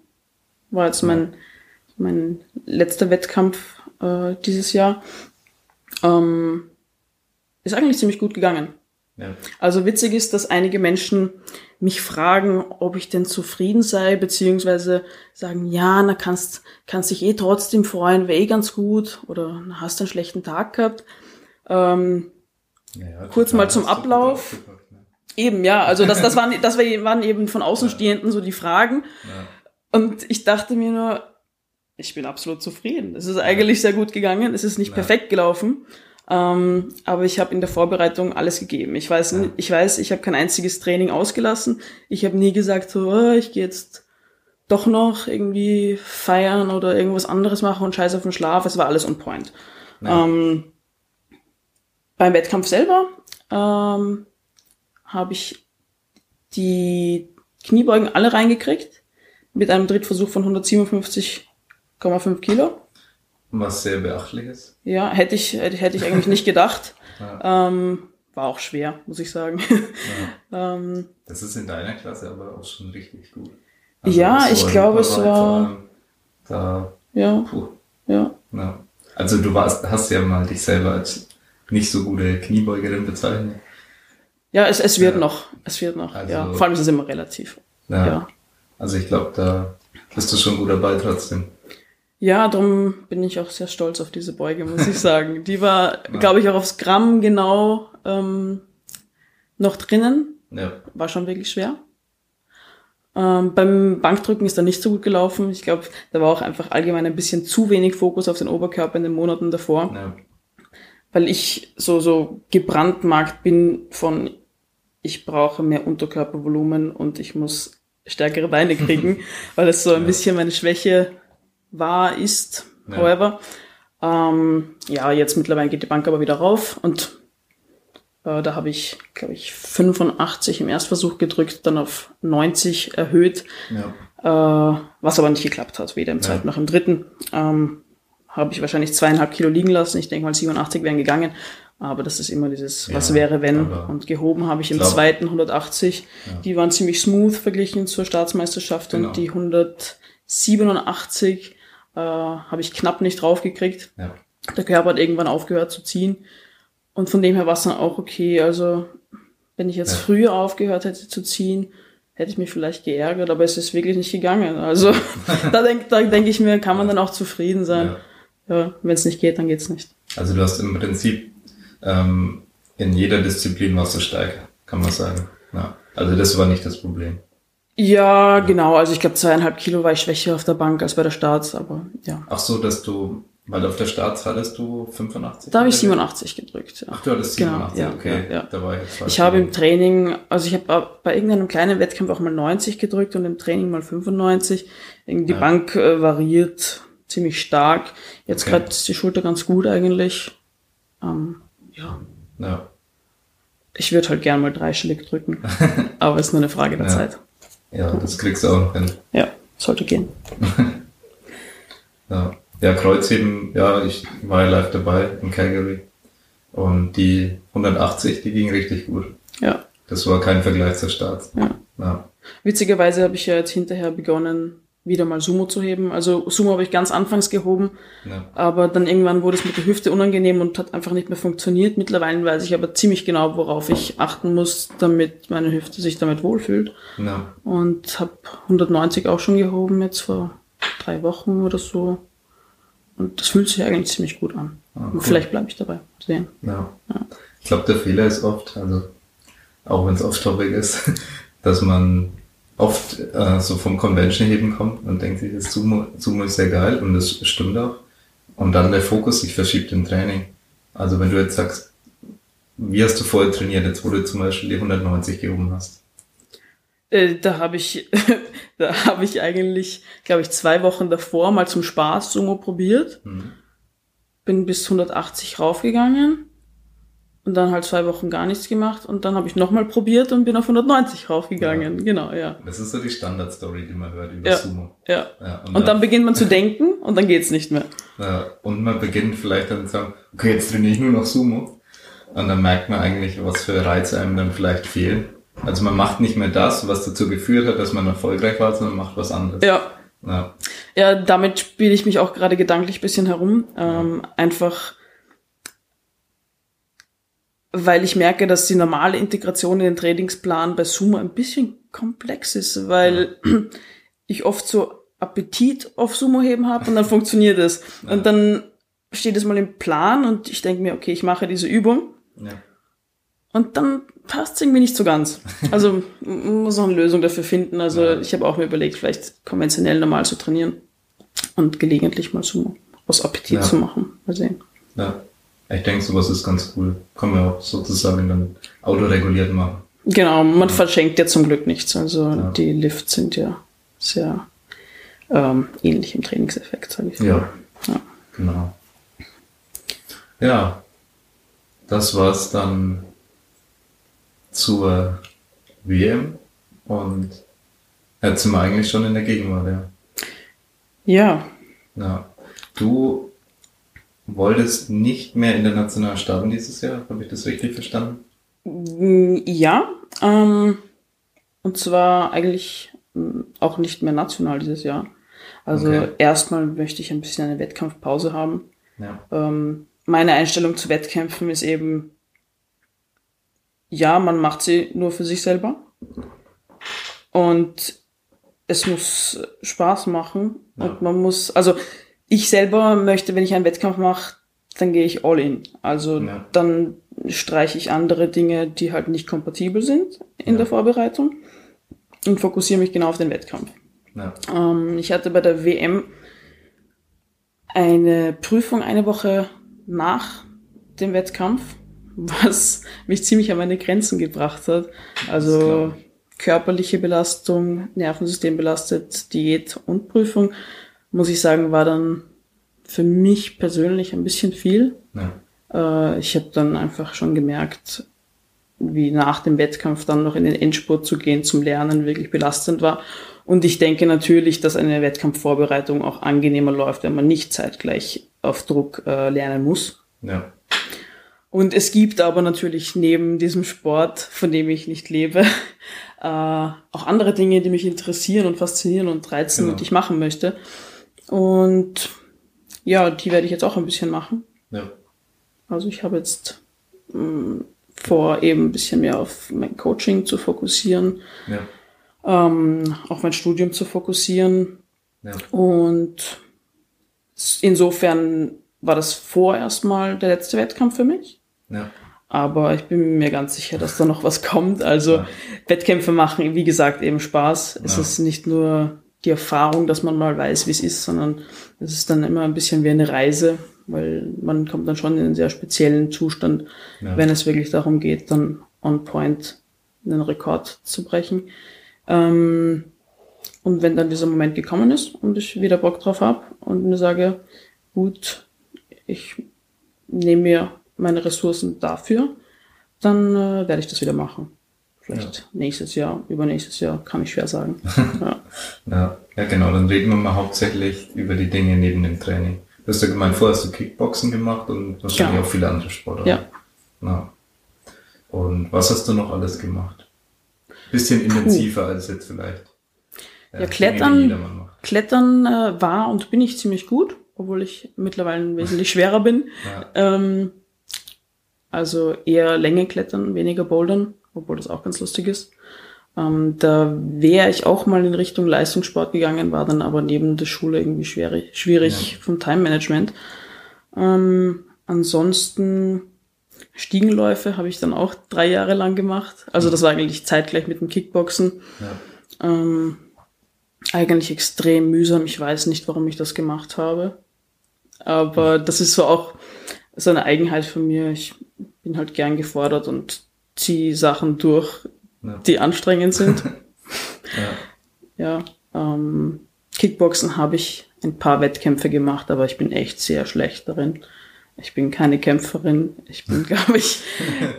[SPEAKER 3] war jetzt mein, mein letzter Wettkampf äh, dieses Jahr. Ähm, ist eigentlich ziemlich gut gegangen.
[SPEAKER 2] Ja.
[SPEAKER 3] Also witzig ist, dass einige Menschen mich fragen, ob ich denn zufrieden sei, beziehungsweise sagen, ja, na kannst, kannst dich eh trotzdem freuen, wäre eh ganz gut, oder na, hast einen schlechten Tag gehabt. Ähm,
[SPEAKER 2] Ja, ja,
[SPEAKER 3] Kurz mal zum Ablauf.
[SPEAKER 2] ne?
[SPEAKER 3] eben, ja, also das, das, [LAUGHS] waren, das waren eben von Außenstehenden so die Fragen.
[SPEAKER 2] Ja.
[SPEAKER 3] Und ich dachte mir nur, ich bin absolut zufrieden. Es ist eigentlich sehr gut gegangen. Es ist nicht
[SPEAKER 2] Ja.
[SPEAKER 3] perfekt gelaufen. Ähm, aber ich habe in der Vorbereitung alles gegeben. Ich weiß,
[SPEAKER 2] Ja.
[SPEAKER 3] ich weiß, ich habe kein einziges Training ausgelassen. Ich habe nie gesagt, so, oh, ich gehe jetzt doch noch irgendwie feiern oder irgendwas anderes machen und scheiß auf den Schlaf. Es war alles on point.
[SPEAKER 2] Ja.
[SPEAKER 3] Ähm, beim Wettkampf selber ähm, habe ich die Kniebeugen alle reingekriegt mit einem Drittversuch von 157,5 Kilo.
[SPEAKER 2] Was sehr beachtlich ist.
[SPEAKER 3] Ja, hätte ich, hätte, hätte ich eigentlich nicht gedacht. [LAUGHS]
[SPEAKER 2] Ja.
[SPEAKER 3] Ähm, war auch schwer, muss ich sagen.
[SPEAKER 2] Ja. [LAUGHS]
[SPEAKER 3] ähm,
[SPEAKER 2] Das ist in deiner Klasse aber auch schon richtig gut.
[SPEAKER 3] Ja,
[SPEAKER 2] so
[SPEAKER 3] ich glaube, es war-
[SPEAKER 2] Da,
[SPEAKER 3] ja,
[SPEAKER 2] puh,
[SPEAKER 3] ja.
[SPEAKER 2] ja. Also du warst, hast ja mal dich selber als nicht so gute Kniebeugerin bezeichnet.
[SPEAKER 3] Ja, es, es wird
[SPEAKER 2] Ja.
[SPEAKER 3] noch. Es wird noch.
[SPEAKER 2] Also-
[SPEAKER 3] ja. Vor allem ist es immer relativ.
[SPEAKER 2] Ja.
[SPEAKER 3] Ja.
[SPEAKER 2] Also ich glaube, da bist du schon gut dabei trotzdem.
[SPEAKER 3] Ja, darum bin ich auch sehr stolz auf diese Beuge, muss ich [LAUGHS] sagen. Die war, glaube ich, auch aufs Gramm genau ähm, noch drinnen.
[SPEAKER 2] Ja.
[SPEAKER 3] War schon wirklich schwer. Ähm, beim Bankdrücken ist da nicht so gut gelaufen. Ich glaube, da war auch einfach allgemein ein bisschen zu wenig Fokus auf den Oberkörper in den Monaten davor,
[SPEAKER 2] ja.
[SPEAKER 3] weil ich so so gebrandmarkt bin von ich brauche mehr Unterkörpervolumen und ich muss stärkere Beine kriegen, [LAUGHS] weil es so ein
[SPEAKER 2] Ja.
[SPEAKER 3] bisschen meine Schwäche war, ist.
[SPEAKER 2] Ja.
[SPEAKER 3] However, ähm, ja, jetzt mittlerweile geht die Bank aber wieder rauf und Äh, da habe ich, glaube ich, 85 im Erstversuch gedrückt, dann auf 90 erhöht,
[SPEAKER 2] Ja.
[SPEAKER 3] äh, was aber nicht geklappt hat, weder im
[SPEAKER 2] Ja.
[SPEAKER 3] zweiten noch im dritten. Ähm, habe ich wahrscheinlich zweieinhalb Kilo liegen lassen. Ich denke mal 87 wären gegangen. Aber das ist immer dieses, was
[SPEAKER 2] Ja,
[SPEAKER 3] wäre, wenn. Und gehoben habe ich im zweiten 180. Die waren ziemlich smooth verglichen zur Staatsmeisterschaft.
[SPEAKER 2] Genau.
[SPEAKER 3] Und die 187 äh, habe ich knapp nicht draufgekriegt.
[SPEAKER 2] Ja.
[SPEAKER 3] Der Körper hat irgendwann aufgehört zu ziehen. Und von dem her war es dann auch okay. Also, wenn ich jetzt
[SPEAKER 2] Ja.
[SPEAKER 3] früher aufgehört hätte zu ziehen, hätte ich mich vielleicht geärgert, aber es ist wirklich nicht gegangen. Also, [LAUGHS] da denke da denk ich mir, kann man dann auch zufrieden sein.
[SPEAKER 2] Ja.
[SPEAKER 3] Ja, wenn es nicht geht, dann geht's nicht.
[SPEAKER 2] Also du hast im Prinzip ähm, in jeder Disziplin warst du stärker, kann man sagen. Ja. Also das war nicht das Problem.
[SPEAKER 3] Ja, genau. Also ich glaube, zweieinhalb Kilo war ich schwächer auf der Bank als bei der Starts, aber ja.
[SPEAKER 2] Ach so, dass du, weil auf der Starts hattest du 85?
[SPEAKER 3] Da habe ich
[SPEAKER 2] oder?
[SPEAKER 3] 87 gedrückt. Ja.
[SPEAKER 2] Ach, du hattest
[SPEAKER 3] Genau,
[SPEAKER 2] 87,
[SPEAKER 3] ja,
[SPEAKER 2] okay.
[SPEAKER 3] ja, ja.
[SPEAKER 2] Da war ich jetzt
[SPEAKER 3] Ich habe im Training, also ich habe bei irgendeinem kleinen Wettkampf auch mal 90 gedrückt und im Training mal 95. Irgendwie Die
[SPEAKER 2] Ja.
[SPEAKER 3] Bank äh, variiert ziemlich stark. Jetzt
[SPEAKER 2] Okay.
[SPEAKER 3] gerade ist die Schulter ganz gut eigentlich. Ähm, ja,
[SPEAKER 2] Ja.
[SPEAKER 3] ich würde halt gern mal dreistellig drücken, [LAUGHS] aber ist nur eine Frage der. Zeit.
[SPEAKER 2] Ja, das kriegst du auch noch hin.
[SPEAKER 3] Ja, sollte gehen. [LAUGHS]
[SPEAKER 2] Ja, ja Kreuzheben, ja, ich war ja live dabei in Calgary. Und die 180, die ging richtig gut.
[SPEAKER 3] Ja,
[SPEAKER 2] Das war kein Vergleich zur Start.
[SPEAKER 3] ja.
[SPEAKER 2] Ja.
[SPEAKER 3] Witzigerweise habe ich ja jetzt hinterher begonnen, wieder mal Sumo zu heben. Also Sumo habe ich ganz anfangs gehoben,
[SPEAKER 2] Ja.
[SPEAKER 3] aber dann irgendwann wurde es mit der Hüfte unangenehm und hat einfach nicht mehr funktioniert. Mittlerweile weiß ich aber ziemlich genau, worauf ich achten muss, damit meine Hüfte sich damit wohlfühlt.
[SPEAKER 2] Ja.
[SPEAKER 3] Und habe 190 auch schon gehoben, jetzt vor drei Wochen oder so. Und das fühlt sich eigentlich ziemlich gut an.
[SPEAKER 2] Ah, cool.
[SPEAKER 3] Vielleicht bleibe ich dabei. Sehen.
[SPEAKER 2] Ja. Ich glaube, der Fehler ist oft, also auch wenn es off-topic ist, [LAUGHS] dass man oft äh, so vom Convention-Heben kommt und denkt sich, das Sumo, Sumo ist sehr geil und das stimmt auch. Und dann der Fokus sich verschiebt im Training. Also wenn du jetzt sagst, wie hast du vorher trainiert, jetzt wo du zum Beispiel die 190 gehoben hast?
[SPEAKER 3] Äh, da habe ich, [LAUGHS] da habe ich eigentlich, glaube ich, zwei Wochen davor mal zum Spaß Sumo probiert.
[SPEAKER 2] Mhm.
[SPEAKER 3] Bin bis 180 raufgegangen und dann halt zwei Wochen gar nichts gemacht und dann habe ich nochmal probiert und bin auf 190 raufgegangen. Genau, ja.
[SPEAKER 2] Das ist so die Standard-Story, die man hört über
[SPEAKER 3] Ja.
[SPEAKER 2] Sumo.
[SPEAKER 3] Ja.
[SPEAKER 2] Ja,
[SPEAKER 3] Und dann beginnt man zu [LAUGHS] denken und dann geht's nicht mehr.
[SPEAKER 2] Ja, und man beginnt vielleicht dann zu sagen, okay, jetzt trainiere ich nur noch Sumo. Und dann merkt man eigentlich, was für Reize einem dann vielleicht fehlen. Also man macht nicht mehr das, was dazu geführt hat, dass man erfolgreich war, sondern macht was anderes.
[SPEAKER 3] Ja.
[SPEAKER 2] Ja,
[SPEAKER 3] Ja, damit spiele ich mich auch gerade gedanklich ein bisschen herum. Ähm, einfach, weil ich merke, dass die normale Integration in den Trainingsplan bei Sumo ein bisschen komplex ist, weil [CLEARS THROAT] ich oft so Appetit auf Sumo heben habe und dann funktioniert es. Und dann steht es mal im Plan und ich denke mir, okay, ich mache diese Übung
[SPEAKER 2] ja.
[SPEAKER 3] und dann passt es irgendwie nicht so ganz. [LAUGHS] Also man muss noch eine Lösung dafür finden. Also
[SPEAKER 2] Ja.
[SPEAKER 3] ich habe auch mir überlegt, vielleicht konventionell normal zu trainieren und gelegentlich mal so aus Appetit
[SPEAKER 2] Ja.
[SPEAKER 3] zu machen. Mal sehen.
[SPEAKER 2] ja. Ich denke, sowas ist ganz cool. Kann man auch sozusagen dann autoreguliert machen.
[SPEAKER 3] Genau, man verschenkt ja zum Glück nichts. Also
[SPEAKER 2] Ja.
[SPEAKER 3] die Lifts sind ja sehr ähm, ähnlich im Trainingseffekt, sage ich so.
[SPEAKER 2] Ja.
[SPEAKER 3] Ja.
[SPEAKER 2] Genau. Ja, das war's dann zur WM und jetzt sind wir eigentlich schon in der Gegenwart, ja.
[SPEAKER 3] Ja,
[SPEAKER 2] Ja. Du wolltest nicht mehr international starten dieses Jahr, habe ich das richtig verstanden?
[SPEAKER 3] Mm, Ja, ähm, und zwar eigentlich mm, auch nicht mehr national dieses Jahr. Also
[SPEAKER 2] Okay.
[SPEAKER 3] erstmal möchte ich ein bisschen eine Wettkampfpause haben.
[SPEAKER 2] Ja.
[SPEAKER 3] Ähm, meine Einstellung zu Wettkämpfen ist eben, ja, man macht sie nur für sich selber. Und es muss Spaß machen.
[SPEAKER 2] Ja.
[SPEAKER 3] Und man muss, also ich selber möchte, wenn ich einen Wettkampf mache, dann gehe ich all in. Also
[SPEAKER 2] Ja.
[SPEAKER 3] dann streiche ich andere Dinge, die halt nicht kompatibel sind in
[SPEAKER 2] Ja.
[SPEAKER 3] der Vorbereitung und fokussiere mich genau auf den Wettkampf.
[SPEAKER 2] Ja.
[SPEAKER 3] Ähm, ich hatte bei der WM eine Prüfung eine Woche nach dem Wettkampf, was mich ziemlich an meine Grenzen gebracht hat. Also körperliche Belastung, Nervensystem belastet, Diät und Prüfung, muss ich sagen, war dann für mich persönlich ein bisschen viel.
[SPEAKER 2] Ja.
[SPEAKER 3] Äh, ich habe dann einfach schon gemerkt, wie nach dem Wettkampf dann noch in den Endspurt zu gehen zum Lernen wirklich belastend war. Und ich denke natürlich, dass eine Wettkampfvorbereitung auch angenehmer läuft, wenn man nicht zeitgleich auf Druck äh, lernen muss.
[SPEAKER 2] Ja.
[SPEAKER 3] Und es gibt aber natürlich neben diesem Sport, von dem ich nicht lebe, [LAUGHS] äh, auch andere Dinge, die mich interessieren und faszinieren und reizen
[SPEAKER 2] Genau.
[SPEAKER 3] und ich machen möchte. Und ja, die werde ich jetzt auch ein bisschen machen.
[SPEAKER 2] Ja.
[SPEAKER 3] Also ich habe jetzt mh, vor, eben ein bisschen mehr auf mein Coaching zu fokussieren,
[SPEAKER 2] Ja.
[SPEAKER 3] ähm, auf mein Studium zu fokussieren.
[SPEAKER 2] Ja.
[SPEAKER 3] Und insofern war das vorerst mal der letzte Wettkampf für mich.
[SPEAKER 2] Ja.
[SPEAKER 3] Aber ich bin mir ganz sicher, dass da noch was kommt. Also
[SPEAKER 2] Ja.
[SPEAKER 3] Wettkämpfe machen, wie gesagt, eben Spaß. Es ist nicht nur die Erfahrung, dass man mal weiß, wie es ist, sondern es ist dann immer ein bisschen wie eine Reise, weil man kommt dann schon in einen sehr speziellen Zustand,
[SPEAKER 2] Ja.
[SPEAKER 3] wenn es wirklich darum geht, dann on point einen Rekord zu brechen. Ähm, und wenn dann dieser Moment gekommen ist und ich wieder Bock drauf habe und mir sage, gut, ich nehme mir meine Ressourcen dafür, dann äh, werde ich das wieder machen. Vielleicht nächstes Jahr, übernächstes Jahr, kann ich schwer sagen. [LAUGHS] ja.
[SPEAKER 2] Ja, ja, genau. Dann reden wir mal hauptsächlich über die Dinge neben dem Training. Du hast ja gemeint, vorher hast du Kickboxen gemacht und wahrscheinlich
[SPEAKER 3] Ja.
[SPEAKER 2] auch viele andere Sportarten.
[SPEAKER 3] Ja.
[SPEAKER 2] Ja. Und was hast du noch alles gemacht? Bisschen intensiver als jetzt vielleicht.
[SPEAKER 3] Ja,
[SPEAKER 2] Dinge, die
[SPEAKER 3] Klettern-
[SPEAKER 2] macht.
[SPEAKER 3] Klettern äh, war und bin ich ziemlich gut, obwohl ich mittlerweile [LAUGHS] wesentlich schwerer bin.
[SPEAKER 2] Ja.
[SPEAKER 3] Ähm, also eher Länge klettern, weniger bouldern, obwohl das auch ganz lustig ist. Ähm, da wäre ich auch mal in Richtung Leistungssport gegangen, war dann aber neben der Schule irgendwie schwierig, schwierig vom Time-Management. Ähm, ansonsten Stiegenläufe habe ich dann auch drei Jahre lang gemacht. Also das war eigentlich zeitgleich mit dem Kickboxen.
[SPEAKER 2] Ja.
[SPEAKER 3] Ähm, eigentlich extrem mühsam. Ich weiß nicht, warum ich das gemacht habe. Aber das ist so auch so eine Eigenheit von mir. Ich bin halt gern gefordert und ziehe Sachen durch,
[SPEAKER 2] Ja.
[SPEAKER 3] die anstrengend sind. [LAUGHS]
[SPEAKER 2] Ja.
[SPEAKER 3] ja. Ähm, Kickboxen habe ich ein paar Wettkämpfe gemacht, aber ich bin echt sehr schlecht darin. Ich bin keine Kämpferin. Ich bin, [LAUGHS] glaube ich,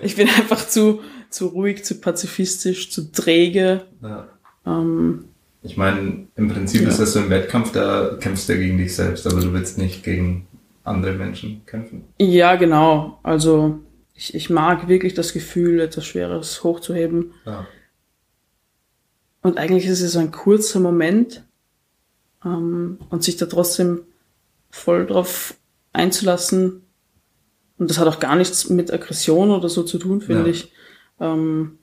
[SPEAKER 3] ich bin einfach zu, zu ruhig, zu pazifistisch, zu träge.
[SPEAKER 2] Ja.
[SPEAKER 3] Ähm,
[SPEAKER 2] Ich meine, im Prinzip
[SPEAKER 3] Ja.
[SPEAKER 2] ist das so ein Wettkampf, da kämpfst du ja gegen dich selbst, aber du willst nicht gegen andere Menschen kämpfen.
[SPEAKER 3] Ja, genau. Also ich, ich mag wirklich das Gefühl, etwas Schweres hochzuheben.
[SPEAKER 2] Ja.
[SPEAKER 3] Und eigentlich ist es ein kurzer Moment ähm, und sich da trotzdem voll drauf einzulassen. Und das hat auch gar nichts mit Aggression oder so zu tun, finde
[SPEAKER 2] Ja.
[SPEAKER 3] ich. Ähm,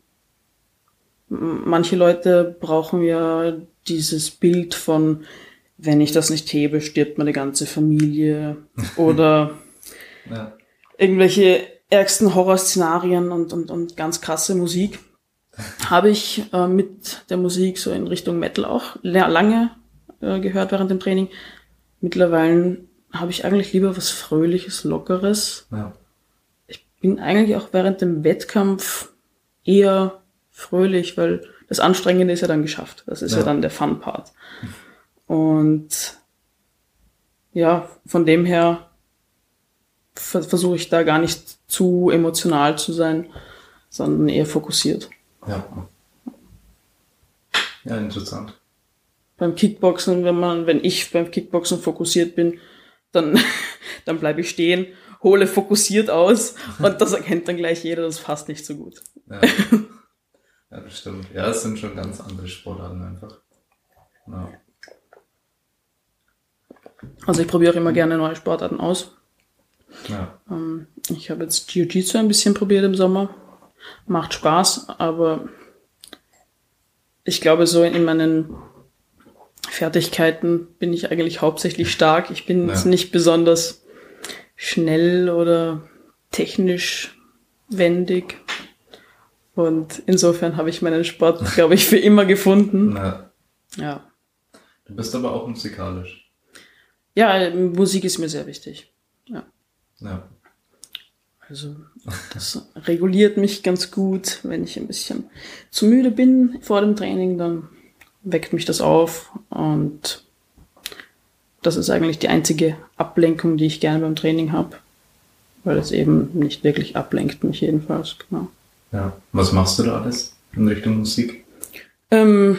[SPEAKER 3] manche Leute brauchen ja dieses Bild von, wenn ich das nicht hebe, stirbt meine ganze Familie [LAUGHS] oder
[SPEAKER 2] Ja.
[SPEAKER 3] irgendwelche ärgsten Horrorszenarien und, und, und ganz krasse Musik. Habe ich äh, mit der Musik so in Richtung Metal auch la- lange äh, gehört während dem Training. Mittlerweile habe ich eigentlich lieber was Fröhliches, Lockeres.
[SPEAKER 2] Ja.
[SPEAKER 3] Ich bin eigentlich auch während dem Wettkampf eher fröhlich, weil das Anstrengende ist ja dann geschafft. Das ist ja,
[SPEAKER 2] Ja.
[SPEAKER 3] dann der Fun-Part. Und ja, von dem her versuche ich da gar nicht zu emotional zu sein, sondern eher fokussiert.
[SPEAKER 2] Ja. Ja, interessant.
[SPEAKER 3] Beim Kickboxen, wenn man, wenn ich beim Kickboxen fokussiert bin, dann, [LAUGHS] dann bleibe ich stehen, hole fokussiert aus [LAUGHS] und das erkennt dann gleich jeder, das passt nicht so gut.
[SPEAKER 2] Ja. ja, das stimmt. Ja, es sind schon ganz andere Sportarten einfach. Ja.
[SPEAKER 3] Also ich probiere auch immer gerne neue Sportarten aus.
[SPEAKER 2] Ja.
[SPEAKER 3] Ähm, ich habe jetzt Jiu-Jitsu ein bisschen probiert im Sommer. Macht Spaß, aber ich glaube, so in meinen Fertigkeiten bin ich eigentlich hauptsächlich stark. Ich bin
[SPEAKER 2] Ja.
[SPEAKER 3] jetzt nicht besonders schnell oder technisch wendig. Und insofern habe ich meinen Sport, [LAUGHS] glaube ich, für immer gefunden.
[SPEAKER 2] Na,
[SPEAKER 3] Ja.
[SPEAKER 2] du bist aber auch musikalisch.
[SPEAKER 3] Ja, Musik ist mir sehr wichtig.
[SPEAKER 2] Ja.
[SPEAKER 3] Also das reguliert mich ganz gut. Wenn ich ein bisschen zu müde bin vor dem Training, dann weckt mich das auf. Und das ist eigentlich die einzige Ablenkung, die ich gerne beim Training habe. Weil es eben nicht wirklich ablenkt, mich jedenfalls. Genau.
[SPEAKER 2] Ja. Was machst du da alles in Richtung Musik?
[SPEAKER 3] Ähm,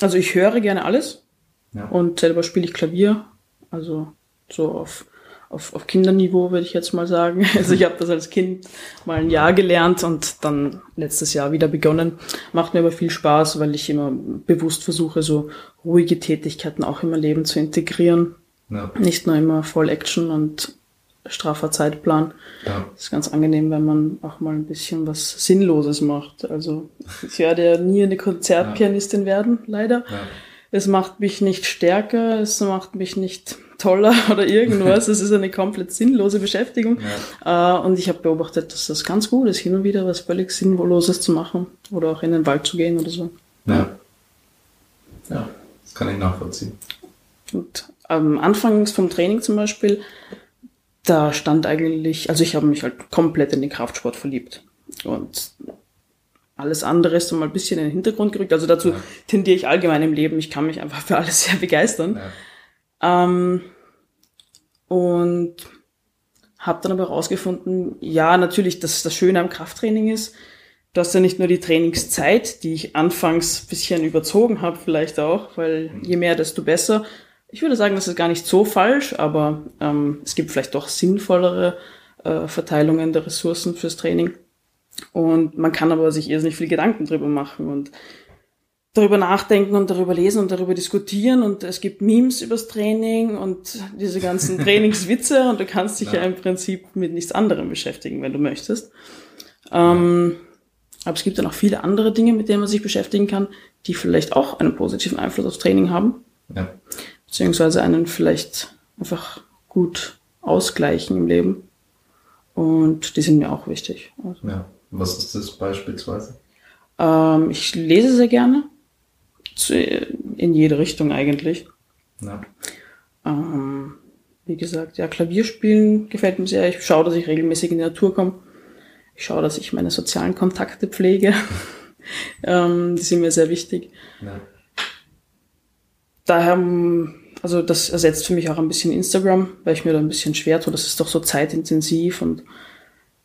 [SPEAKER 3] also ich höre gerne alles
[SPEAKER 2] Ja.
[SPEAKER 3] und selber spiele ich Klavier. Also so auf, auf, auf Kinderniveau würde ich jetzt mal sagen. [LAUGHS] Also ich habe das als Kind mal ein Jahr gelernt und dann letztes Jahr wieder begonnen. Macht mir aber viel Spaß, weil ich immer bewusst versuche, so ruhige Tätigkeiten auch in mein Leben zu integrieren.
[SPEAKER 2] Ja.
[SPEAKER 3] Nicht nur immer voll Action und straffer Zeitplan.
[SPEAKER 2] Ja.
[SPEAKER 3] Das ist ganz angenehm, wenn man auch mal ein bisschen was Sinnloses macht. Also ich werde ja nie eine Konzertpianistin werden, leider.
[SPEAKER 2] Ja.
[SPEAKER 3] Es macht mich nicht stärker, es macht mich nicht toller [LAUGHS] oder irgendwas. [LAUGHS] es ist eine komplett sinnlose Beschäftigung. Äh, und ich habe beobachtet, dass das ganz gut ist, hin und wieder was völlig Sinnloses zu machen oder auch in den Wald zu gehen oder so.
[SPEAKER 2] Ja. Ja, das kann ich nachvollziehen.
[SPEAKER 3] Und am Anfang vom Training zum Beispiel, da stand eigentlich, also ich habe mich halt komplett in den Kraftsport verliebt. Und alles andere ist so mal ein bisschen in den Hintergrund gerückt. Also dazu
[SPEAKER 2] Ja.
[SPEAKER 3] tendiere ich allgemein im Leben. Ich kann mich einfach für alles sehr begeistern.
[SPEAKER 2] Ja.
[SPEAKER 3] Ähm, und habe dann aber herausgefunden, ja, natürlich, dass das Schöne am Krafttraining ist, dass ja nicht nur die Trainingszeit, die ich anfangs ein bisschen überzogen habe, vielleicht auch, weil je mehr, desto besser. Ich würde sagen, das ist gar nicht so falsch, aber ähm, es gibt vielleicht doch sinnvollere äh, Verteilungen der Ressourcen fürs Training. Und man kann aber sich irrsinnig viel Gedanken drüber machen und darüber nachdenken und darüber lesen und darüber diskutieren und es gibt Memes übers Training und diese ganzen [LAUGHS] Trainingswitze und du kannst dich ja.
[SPEAKER 2] Ja.
[SPEAKER 3] im Prinzip mit nichts anderem beschäftigen, wenn du möchtest. Ähm, aber es gibt dann auch viele andere Dinge, mit denen man sich beschäftigen kann, die vielleicht auch einen positiven Einfluss aufs Training haben,
[SPEAKER 2] Ja.
[SPEAKER 3] beziehungsweise einen vielleicht einfach gut ausgleichen im Leben. Und die sind mir auch wichtig. Also,
[SPEAKER 2] ja. Was ist das beispielsweise?
[SPEAKER 3] ähm, ich lese sehr gerne. Zu, in jede Richtung eigentlich.
[SPEAKER 2] Ja.
[SPEAKER 3] Ähm, wie gesagt, ja, Klavierspielen gefällt mir sehr. Ich schaue, dass ich regelmäßig in die Natur komme. Ich schaue, dass ich meine sozialen Kontakte pflege. [LAUGHS] ähm, die sind mir sehr wichtig.
[SPEAKER 2] Ja.
[SPEAKER 3] Daher, ähm, also das ersetzt für mich auch ein bisschen Instagram, weil ich mir da ein bisschen schwer tue. Das ist doch so zeitintensiv und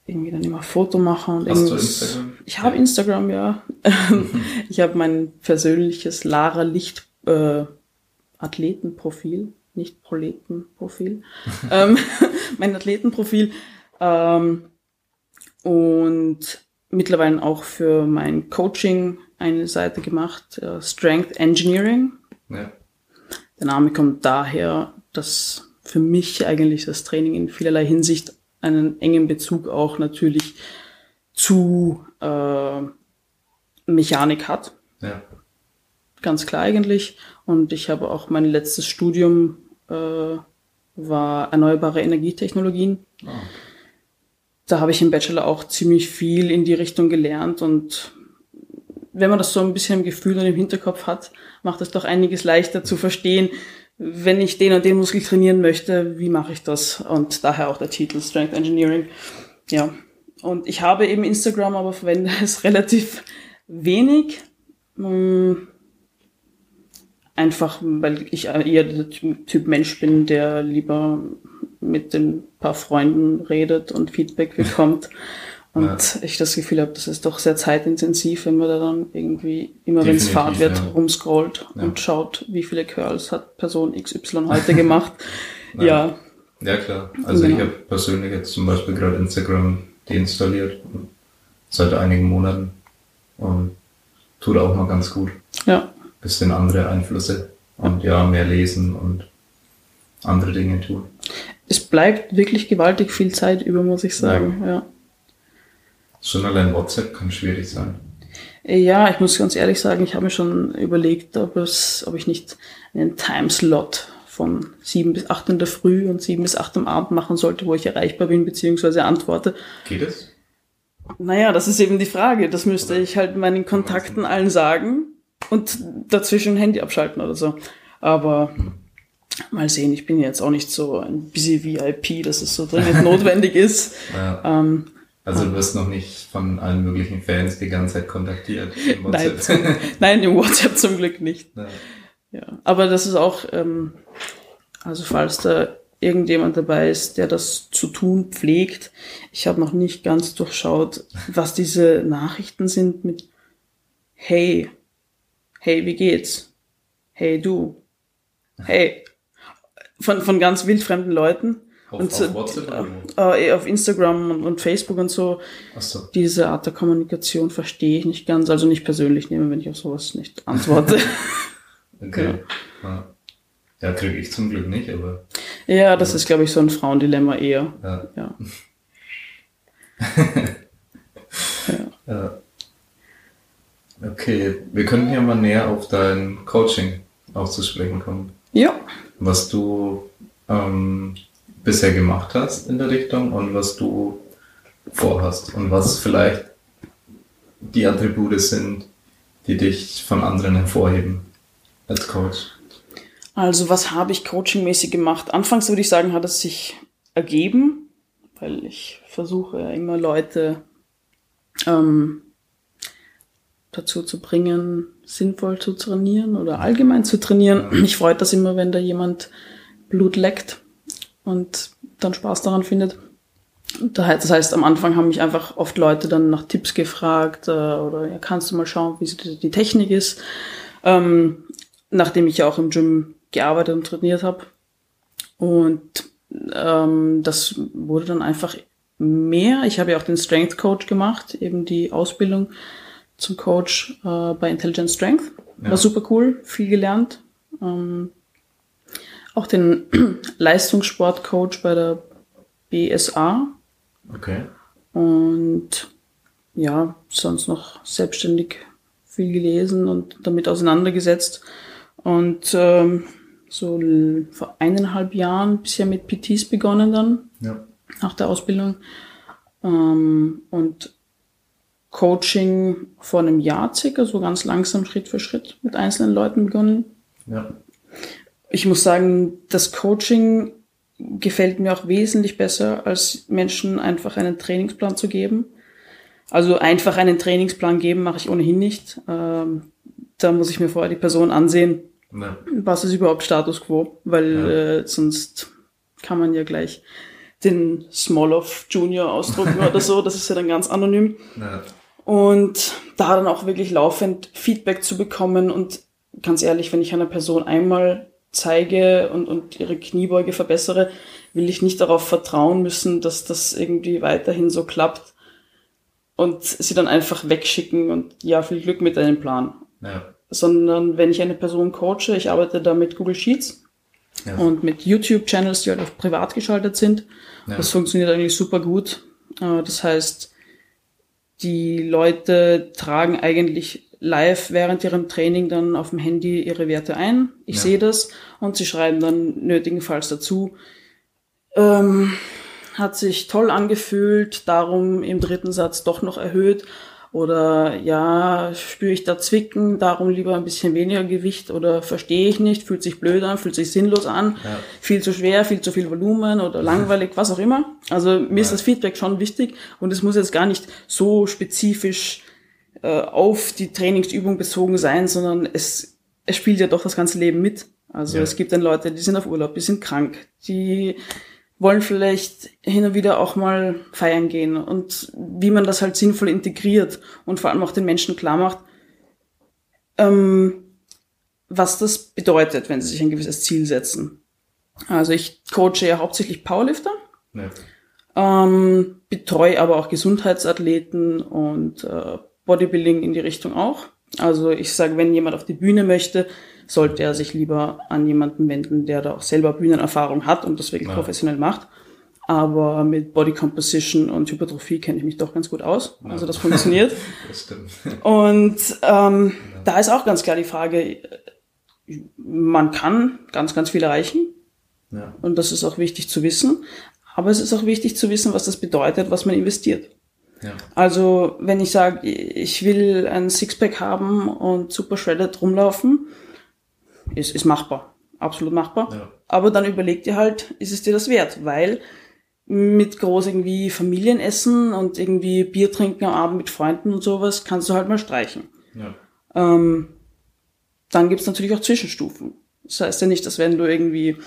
[SPEAKER 3] irgendwie dann immer Foto machen und
[SPEAKER 2] Hast du
[SPEAKER 3] irgendwas.
[SPEAKER 2] Instagram?
[SPEAKER 3] Ich habe
[SPEAKER 2] Ja.
[SPEAKER 3] Instagram, ja. [LAUGHS] ich habe mein persönliches Lara Licht äh, Athletenprofil, nicht Proletenprofil. [LAUGHS] ähm, [LAUGHS] mein Athletenprofil. Ähm, und mittlerweile auch für mein Coaching eine Seite gemacht, äh, Strength Engineering.
[SPEAKER 2] Ja.
[SPEAKER 3] Der Name kommt daher, dass für mich eigentlich das Training in vielerlei Hinsicht einen engen Bezug auch natürlich zu äh, Mechanik hat.
[SPEAKER 2] Ja.
[SPEAKER 3] Ganz klar eigentlich. Und ich habe auch mein letztes Studium äh, war erneuerbare Energietechnologien.
[SPEAKER 2] Ah.
[SPEAKER 3] Da habe ich im Bachelor auch ziemlich viel in die Richtung gelernt und wenn man das so ein bisschen im Gefühl und im Hinterkopf hat, macht es doch einiges leichter zu verstehen, wenn ich den und den Muskel trainieren möchte, wie mache ich das? Und daher auch der Titel Strength Engineering. Ja. Und ich habe eben Instagram, aber verwende es [LAUGHS] relativ wenig. Mm, Einfach, weil ich eher der Typ Mensch bin, der lieber mit den paar Freunden redet und Feedback bekommt. [LAUGHS] Und
[SPEAKER 2] Ja.
[SPEAKER 3] ich das Gefühl habe, das ist doch sehr zeitintensiv, wenn man da dann irgendwie, immer wenn es Fahrt wird,
[SPEAKER 2] ja.
[SPEAKER 3] rumscrollt
[SPEAKER 2] Ja.
[SPEAKER 3] und schaut, wie viele Curls hat Person XY heute gemacht. [LAUGHS]
[SPEAKER 2] Ja.
[SPEAKER 3] ja.
[SPEAKER 2] Klar. Also ich
[SPEAKER 3] Genau.
[SPEAKER 2] habe persönlich jetzt zum Beispiel gerade Instagram deinstalliert seit einigen Monaten und tut auch mal ganz gut.
[SPEAKER 3] ja.
[SPEAKER 2] Bisschen andere Einflüsse und ja, mehr lesen und andere Dinge tun.
[SPEAKER 3] Es bleibt wirklich gewaltig viel Zeit über, muss ich sagen. Ja.
[SPEAKER 2] Schon allein WhatsApp kann schwierig sein.
[SPEAKER 3] Ja, ich muss ganz ehrlich sagen, ich habe mir schon überlegt, ob, es, ob ich nicht einen Timeslot von sieben bis acht in der Früh und sieben bis acht am Abend machen sollte, wo ich erreichbar bin, beziehungsweise antworte.
[SPEAKER 2] Geht es?
[SPEAKER 3] Naja, das ist eben die Frage. Das müsste ich halt meinen Kontakten allen sagen und dazwischen Handy abschalten oder so. Aber mal sehen, ich bin jetzt auch nicht so ein busy VIP, dass es so dringend [LAUGHS] notwendig ist.
[SPEAKER 2] Ja.
[SPEAKER 3] Ähm,
[SPEAKER 2] Also du wirst noch nicht von allen möglichen Fans die ganze Zeit kontaktiert. im [LAUGHS]
[SPEAKER 3] nein,
[SPEAKER 2] WhatsApp.
[SPEAKER 3] zum, [LAUGHS] nein, im WhatsApp zum Glück nicht.
[SPEAKER 2] ja.
[SPEAKER 3] Ja, aber das ist auch, ähm, also falls da irgendjemand dabei ist, der das zu tun pflegt. Ich habe noch nicht ganz durchschaut, [LAUGHS] was diese Nachrichten sind mit Hey, hey, wie geht's? Hey, du. Hey. Von, von ganz wildfremden Leuten.
[SPEAKER 2] Auf,
[SPEAKER 3] und
[SPEAKER 2] auf WhatsApp
[SPEAKER 3] äh, äh, auf Instagram und, und, Facebook und so.
[SPEAKER 2] Ach so.
[SPEAKER 3] Diese Art der Kommunikation verstehe ich nicht ganz, also nicht persönlich nehmen, wenn ich auf sowas nicht antworte. [LAUGHS]
[SPEAKER 2] okay. Ja, ja kriege ich zum Glück nicht, aber.
[SPEAKER 3] Ja, das ja. ist, glaube ich, so ein Frauendilemma eher.
[SPEAKER 2] Ja. [LAUGHS]
[SPEAKER 3] ja.
[SPEAKER 2] ja. Okay, wir könnten ja mal näher auf dein Coaching auch zu sprechen kommen.
[SPEAKER 3] Ja.
[SPEAKER 2] Was du ähm, bisher gemacht hast in der Richtung und was du vorhast und was vielleicht die Attribute sind, die dich von anderen hervorheben als Coach.
[SPEAKER 3] Also was habe ich coachingmäßig gemacht? Anfangs würde ich sagen, hat es sich ergeben, weil ich versuche immer Leute ähm, dazu zu bringen, sinnvoll zu trainieren oder allgemein zu trainieren. Mich freut das immer, wenn da jemand Blut leckt und dann Spaß daran findet. Das heißt, am Anfang haben mich einfach oft Leute dann nach Tipps gefragt äh, oder ja, kannst du mal schauen, wie die Technik ist. Ähm, nachdem ich ja auch im Gym gearbeitet und trainiert habe. Und ähm, das wurde dann einfach mehr. Ich habe ja auch den Strength Coach gemacht, eben die Ausbildung zum Coach äh, bei Intelligent Strength. Ja. War super cool, viel gelernt. Ähm, auch den [CLEARS THROAT] Leistungssportcoach bei der BSA.
[SPEAKER 2] Okay.
[SPEAKER 3] Und ja, sonst noch selbstständig viel gelesen und damit auseinandergesetzt. Und ähm, so vor eineinhalb Jahren bisher mit PTs begonnen dann,
[SPEAKER 2] ja.
[SPEAKER 3] nach der Ausbildung. Ähm, und Coaching vor einem Jahr circa, so ganz langsam Schritt für Schritt mit einzelnen Leuten begonnen.
[SPEAKER 2] Ja.
[SPEAKER 3] Ich muss sagen, das Coaching gefällt mir auch wesentlich besser, als Menschen einfach einen Trainingsplan zu geben. Also einfach einen Trainingsplan geben mache ich ohnehin nicht. Ähm, da muss ich mir vorher die Person ansehen.
[SPEAKER 2] Ja.
[SPEAKER 3] Was ist überhaupt Status quo? Weil ja. äh, sonst kann man ja gleich den Smolov Junior ausdrucken [LAUGHS] oder so. Das ist ja dann ganz anonym.
[SPEAKER 2] Ja.
[SPEAKER 3] Und da dann auch wirklich laufend Feedback zu bekommen und ganz ehrlich, wenn ich einer Person einmal zeige und, und ihre Kniebeuge verbessere, will ich nicht darauf vertrauen müssen, dass das irgendwie weiterhin so klappt und sie dann einfach wegschicken und ja, viel Glück mit deinem Plan.
[SPEAKER 2] Ja.
[SPEAKER 3] Sondern wenn ich eine Person coache, ich arbeite da mit Google Sheets ja. und mit YouTube-Channels, die halt auch privat geschaltet sind. Ja. Das funktioniert eigentlich super gut. Äh, das heißt, die Leute tragen eigentlich live während ihrem Training dann auf dem Handy ihre Werte ein. Ich ja. sehe das und sie schreiben dann nötigenfalls dazu. Ähm, hat sich toll angefühlt, darum im dritten Satz doch noch erhöht. Oder ja, spüre ich da Zwicken, darum lieber ein bisschen weniger Gewicht oder verstehe ich nicht, fühlt sich blöd an, fühlt sich sinnlos an,
[SPEAKER 2] ja.
[SPEAKER 3] viel zu schwer, viel zu viel Volumen oder langweilig, was auch immer. Also mir ja. ist das Feedback schon wichtig und es muss jetzt gar nicht so spezifisch äh, auf die Trainingsübung bezogen sein, sondern es, es spielt ja doch das ganze Leben mit. Also ja. es gibt dann Leute, die sind auf Urlaub, die sind krank, die wollen vielleicht hin und wieder auch mal feiern gehen und wie man das halt sinnvoll integriert und vor allem auch den Menschen klar macht, ähm, was das bedeutet, wenn sie sich ein gewisses Ziel setzen. Also ich coache ja hauptsächlich Powerlifter,
[SPEAKER 2] ja.
[SPEAKER 3] ähm, betreue aber auch Gesundheitsathleten und äh, Bodybuilding in die Richtung auch. Also ich sage, wenn jemand auf die Bühne möchte, sollte er sich lieber an jemanden wenden, der da auch selber Bühnenerfahrung hat und das wirklich ja. professionell macht. Aber mit Body Composition und Hypertrophie kenne ich mich doch ganz gut aus. Ja. Also das funktioniert. [LAUGHS]
[SPEAKER 2] das stimmt.
[SPEAKER 3] Und ähm, ja. da ist auch ganz klar die Frage, man kann ganz, ganz viel erreichen.
[SPEAKER 2] Ja.
[SPEAKER 3] Und das ist auch wichtig zu wissen. Aber es ist auch wichtig zu wissen, was das bedeutet, was man investiert.
[SPEAKER 2] Ja.
[SPEAKER 3] Also wenn ich sage, ich will ein Sixpack haben und super shredded rumlaufen, ist, ist machbar. Absolut machbar.
[SPEAKER 2] Ja.
[SPEAKER 3] Aber dann überleg dir halt, ist es dir das wert? Weil mit groß irgendwie Familienessen und irgendwie Bier trinken am Abend mit Freunden und sowas kannst du halt mal streichen.
[SPEAKER 2] Ja.
[SPEAKER 3] Ähm, dann gibt's natürlich auch Zwischenstufen. Das heißt ja nicht, dass wenn du irgendwie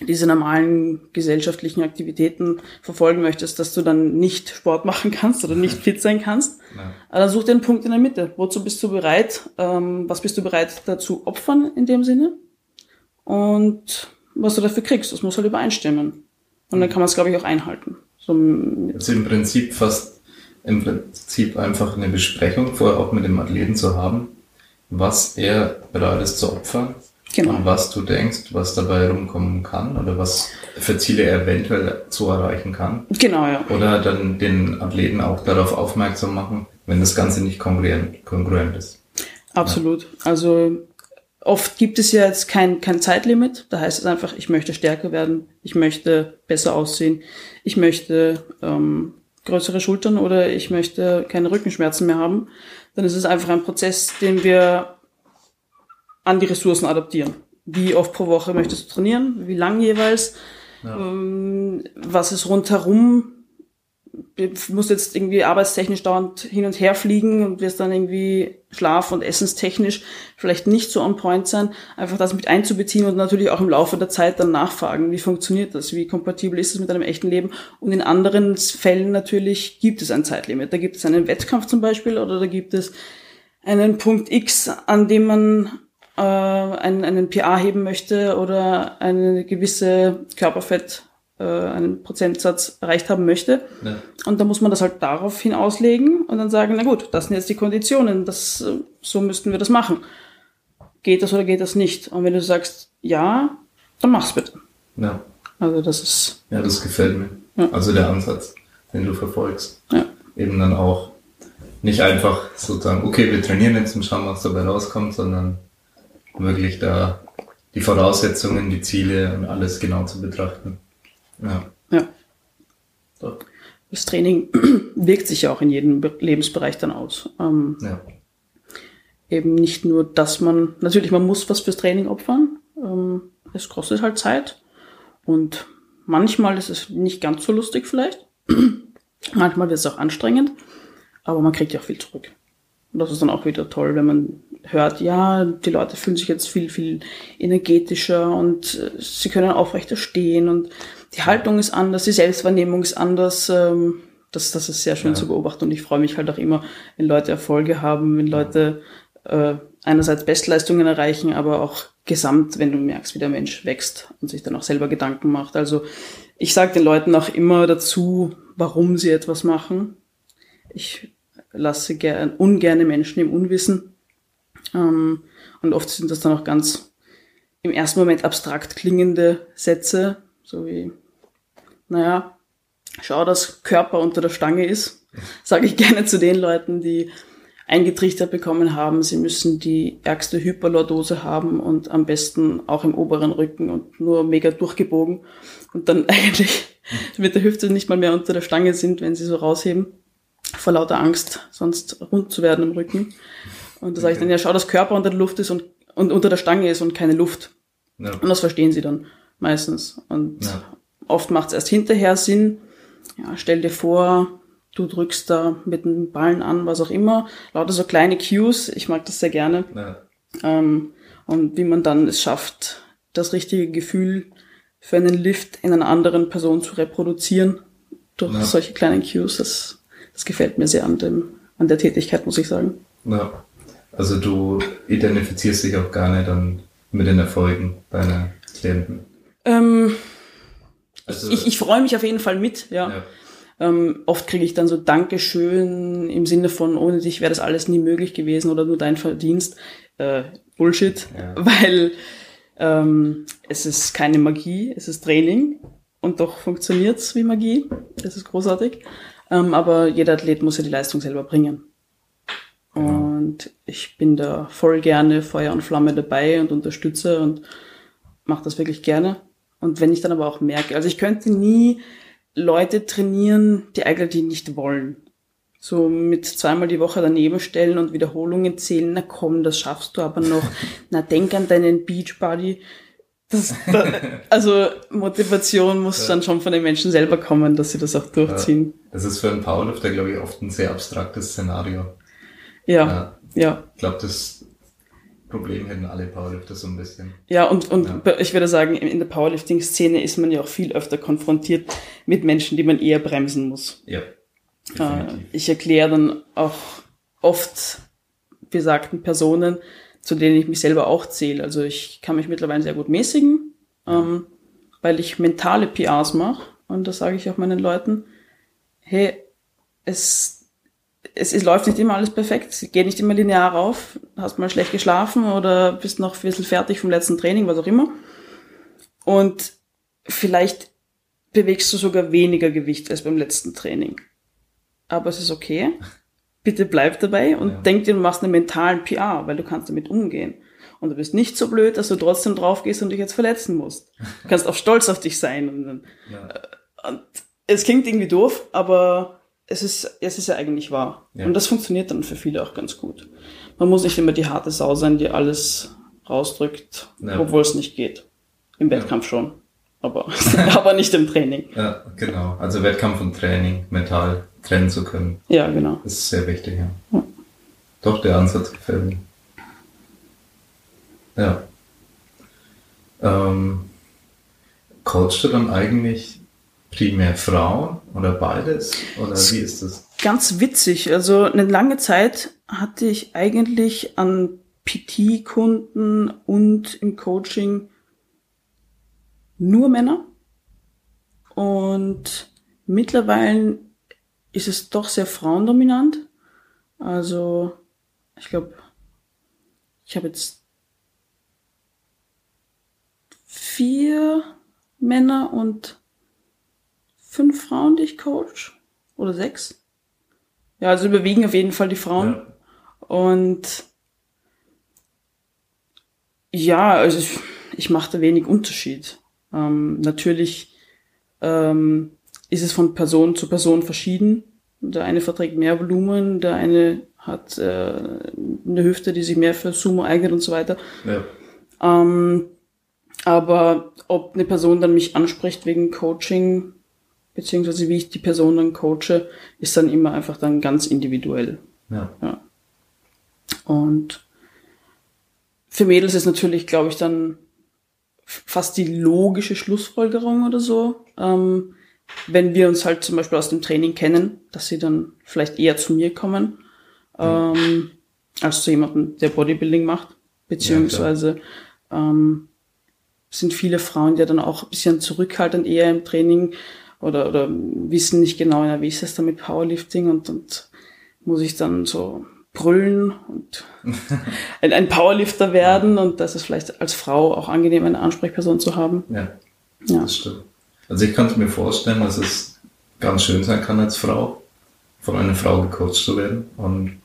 [SPEAKER 3] diese normalen gesellschaftlichen Aktivitäten verfolgen möchtest, dass du dann nicht Sport machen kannst oder nicht fit sein kannst, [LAUGHS] ja. dann such dir einen Punkt in der Mitte. Wozu bist du bereit? Ähm, was bist du bereit dazu opfern in dem Sinne? Und was du dafür kriegst, das muss halt übereinstimmen. Und dann kann man es, glaube ich, auch einhalten.
[SPEAKER 2] So, also im Prinzip fast im Prinzip einfach eine Besprechung vorher auch mit dem Athleten zu haben, was er bereit ist zu opfern genau. und was du denkst, was dabei rumkommen kann oder was für Ziele er eventuell zu erreichen kann.
[SPEAKER 3] Genau, ja.
[SPEAKER 2] Oder dann den Athleten auch darauf aufmerksam machen, wenn das Ganze nicht kongruent, kongruent ist.
[SPEAKER 3] Absolut. Ja. Also oft gibt es ja jetzt kein, kein Zeitlimit. Da heißt es einfach, ich möchte stärker werden, ich möchte besser aussehen, ich möchte ähm, größere Schultern oder ich möchte keine Rückenschmerzen mehr haben. Dann ist es einfach ein Prozess, den wir an die Ressourcen adaptieren. Wie oft pro Woche möchtest du trainieren? Wie lang jeweils? Ja. Ähm, was ist rundherum? Du musst jetzt irgendwie arbeitstechnisch dauernd hin und her fliegen und wirst dann irgendwie schlaf- und essenstechnisch vielleicht nicht so on point sein. Einfach das mit einzubeziehen und natürlich auch im Laufe der Zeit dann nachfragen, wie funktioniert das? Wie kompatibel ist es mit deinem echten Leben? Und in anderen Fällen natürlich gibt es ein Zeitlimit. Da gibt es einen Wettkampf zum Beispiel oder da gibt es einen Punkt X, an dem man äh, einen, einen PA heben möchte oder eine gewisse Körperfett, äh, einen Prozentsatz erreicht haben möchte. Ja. Und da muss man das halt daraufhin auslegen und dann sagen, na gut, das sind jetzt die Konditionen, das, so müssten wir das machen. Geht das oder geht das nicht? Und wenn du sagst, ja, dann mach's bitte.
[SPEAKER 2] Ja.
[SPEAKER 3] Also das ist.
[SPEAKER 2] Ja, das gefällt mir. Ja. Also der Ansatz, den du verfolgst. Ja. Eben dann auch nicht einfach sozusagen, okay, wir trainieren jetzt und schauen, was dabei rauskommt, sondern wirklich da die Voraussetzungen, die Ziele und alles genau zu betrachten. Ja.
[SPEAKER 3] ja. So. Das Training [CLEARS THROAT] wirkt sich ja auch in jedem Lebensbereich dann aus. Ähm, ja. Eben nicht nur, dass man, natürlich, man muss was fürs Training opfern. Ähm, es kostet halt Zeit. Und manchmal ist es nicht ganz so lustig vielleicht. [CLEARS THROAT] manchmal wird es auch anstrengend. Aber man kriegt ja auch viel zurück. Und das ist dann auch wieder toll, wenn man hört, ja, die Leute fühlen sich jetzt viel, viel energetischer und äh, sie können aufrechter stehen und die Haltung ist anders, die Selbstwahrnehmung ist anders. Ähm, das, das ist sehr schön ja. zu beobachten und ich freue mich halt auch immer, wenn Leute Erfolge haben, wenn Leute äh, einerseits Bestleistungen erreichen, aber auch gesamt, wenn du merkst, wie der Mensch wächst und sich dann auch selber Gedanken macht. Also ich sage den Leuten auch immer dazu, warum sie etwas machen. Ich lasse gern, ungerne Menschen im Unwissen ähm, und oft sind das dann auch ganz im ersten Moment abstrakt klingende Sätze, so wie, naja, schau, dass Körper unter der Stange ist, [LAUGHS] sage ich gerne zu den Leuten, die eingetrichtert bekommen haben, sie müssen die ärgste Hyperlordose haben und am besten auch im oberen Rücken und nur mega durchgebogen und dann [LAUGHS] eigentlich mit der Hüfte nicht mal mehr unter der Stange sind, wenn sie so rausheben, vor lauter Angst, sonst rund zu werden im Rücken. Und da sage ich dann, ja, schau, dass Körper unter der Luft ist und, und unter der Stange ist und keine Luft. Ja. Und das verstehen sie dann meistens. Und ja. oft macht es erst hinterher Sinn. Ja, stell dir vor, du drückst da mit den Ballen an, was auch immer. Lauter so kleine Cues. Ich mag das sehr gerne. Ja. Ähm, und wie man dann es schafft, das richtige Gefühl für einen Lift in einer anderen Person zu reproduzieren durch ja. solche kleinen Cues. Das, das gefällt mir sehr an dem, an der Tätigkeit, muss ich sagen.
[SPEAKER 2] Ja. Also du identifizierst dich auch gar nicht dann mit den Erfolgen deiner Klienten.
[SPEAKER 3] Ähm, also, ich, ich freue mich auf jeden Fall mit, ja. ja. Ähm, oft kriege ich dann so Dankeschön im Sinne von, ohne dich wäre das alles nie möglich gewesen oder nur dein Verdienst. Äh, Bullshit, ja. [LAUGHS] weil ähm, es ist keine Magie, es ist Training und doch funktioniert's wie Magie. Das ist großartig. Ähm, aber jeder Athlet muss ja die Leistung selber bringen. Und ich bin da voll gerne Feuer und Flamme dabei und unterstütze und mache das wirklich gerne. Und wenn ich dann aber auch merke, also ich könnte nie Leute trainieren, die eigentlich nicht wollen. So mit zweimal die Woche daneben stellen und Wiederholungen zählen, na komm, das schaffst du aber noch. [LAUGHS] Na denk an deinen Beachbody. Das, da, [LAUGHS] also Motivation muss ja. dann schon von den Menschen selber kommen, dass sie das auch durchziehen.
[SPEAKER 2] Das ist für einen Powerlifter, glaube ich, oft ein sehr abstraktes Szenario.
[SPEAKER 3] Ja, ja.
[SPEAKER 2] Ich glaube, das Problem hätten alle Powerlifter so ein bisschen.
[SPEAKER 3] Ja, und, und ja. ich würde sagen, in der Powerlifting-Szene ist man ja auch viel öfter konfrontiert mit Menschen, die man eher bremsen muss.
[SPEAKER 2] Ja.
[SPEAKER 3] Definitiv. Äh, ich erkläre dann auch oft besagten Personen, zu denen ich mich selber auch zähle. Also ich kann mich mittlerweile sehr gut mäßigen, ähm, weil ich mentale PRs mache. Und das sage ich auch meinen Leuten. Hey, es, es, es läuft nicht immer alles perfekt. Es geht nicht immer linear rauf. Hast mal schlecht geschlafen oder bist noch ein bisschen fertig vom letzten Training, was auch immer. Und vielleicht bewegst du sogar weniger Gewicht als beim letzten Training. Aber es ist okay bitte bleib dabei und ja. denk dir, du machst einen mentalen PR, weil du kannst damit umgehen. Und du bist nicht so blöd, dass du trotzdem drauf gehst und dich jetzt verletzen musst. Du kannst auch stolz auf dich sein. Und, [LAUGHS] ja. Äh, und es klingt irgendwie doof, aber es ist, es ist ja eigentlich wahr. Ja. Und das funktioniert dann für viele auch ganz gut. Man muss nicht immer die harte Sau sein, die alles rausdrückt, ja. obwohl es nicht geht. Im Wettkampf schon. Aber, [LAUGHS] aber nicht im Training.
[SPEAKER 2] Ja, genau. Also Wettkampf und Training mental trennen zu können.
[SPEAKER 3] Ja, genau.
[SPEAKER 2] Das ist sehr wichtig, ja. ja. Doch, der Ansatz gefällt mir. Ja. Ähm, coachst du dann eigentlich primär Frauen oder beides? Oder wie ist das?
[SPEAKER 3] Ganz witzig. Also eine lange Zeit hatte ich eigentlich an PT-Kunden und im Coaching nur Männer. Und mittlerweile ist es doch sehr frauendominant. Also, ich glaube, ich habe jetzt vier Männer und fünf Frauen, die ich coach. Oder sechs. Ja, also überwiegen auf jeden Fall die Frauen. Ja. Und ja, also ich, ich mache da wenig Unterschied. Ähm, natürlich ähm, ist es von Person zu Person verschieden. Der eine verträgt mehr Volumen, der eine hat äh, eine Hüfte, die sich mehr für Sumo eignet und so weiter. Ja. Ähm, aber ob eine Person dann mich anspricht wegen Coaching, beziehungsweise wie ich die Person dann coache, ist dann immer einfach dann ganz individuell.
[SPEAKER 2] Ja. ja.
[SPEAKER 3] Und für Mädels ist natürlich, glaube ich, dann fast die logische Schlussfolgerung oder so. Ähm, wenn wir uns halt zum Beispiel aus dem Training kennen, dass sie dann vielleicht eher zu mir kommen, ähm, als zu jemandem, der Bodybuilding macht. Beziehungsweise ja, ähm, sind viele Frauen ja dann auch ein bisschen zurückhaltend eher im Training oder, oder wissen nicht genau, ja, wie ist es da mit Powerlifting und, und muss ich dann so brüllen und [LAUGHS] ein, ein Powerlifter werden und das ist vielleicht als Frau auch angenehm, eine Ansprechperson zu haben.
[SPEAKER 2] Ja, ja. das stimmt. Also ich kann es mir vorstellen, dass es ganz schön sein kann als Frau, von einer Frau gecoacht zu werden und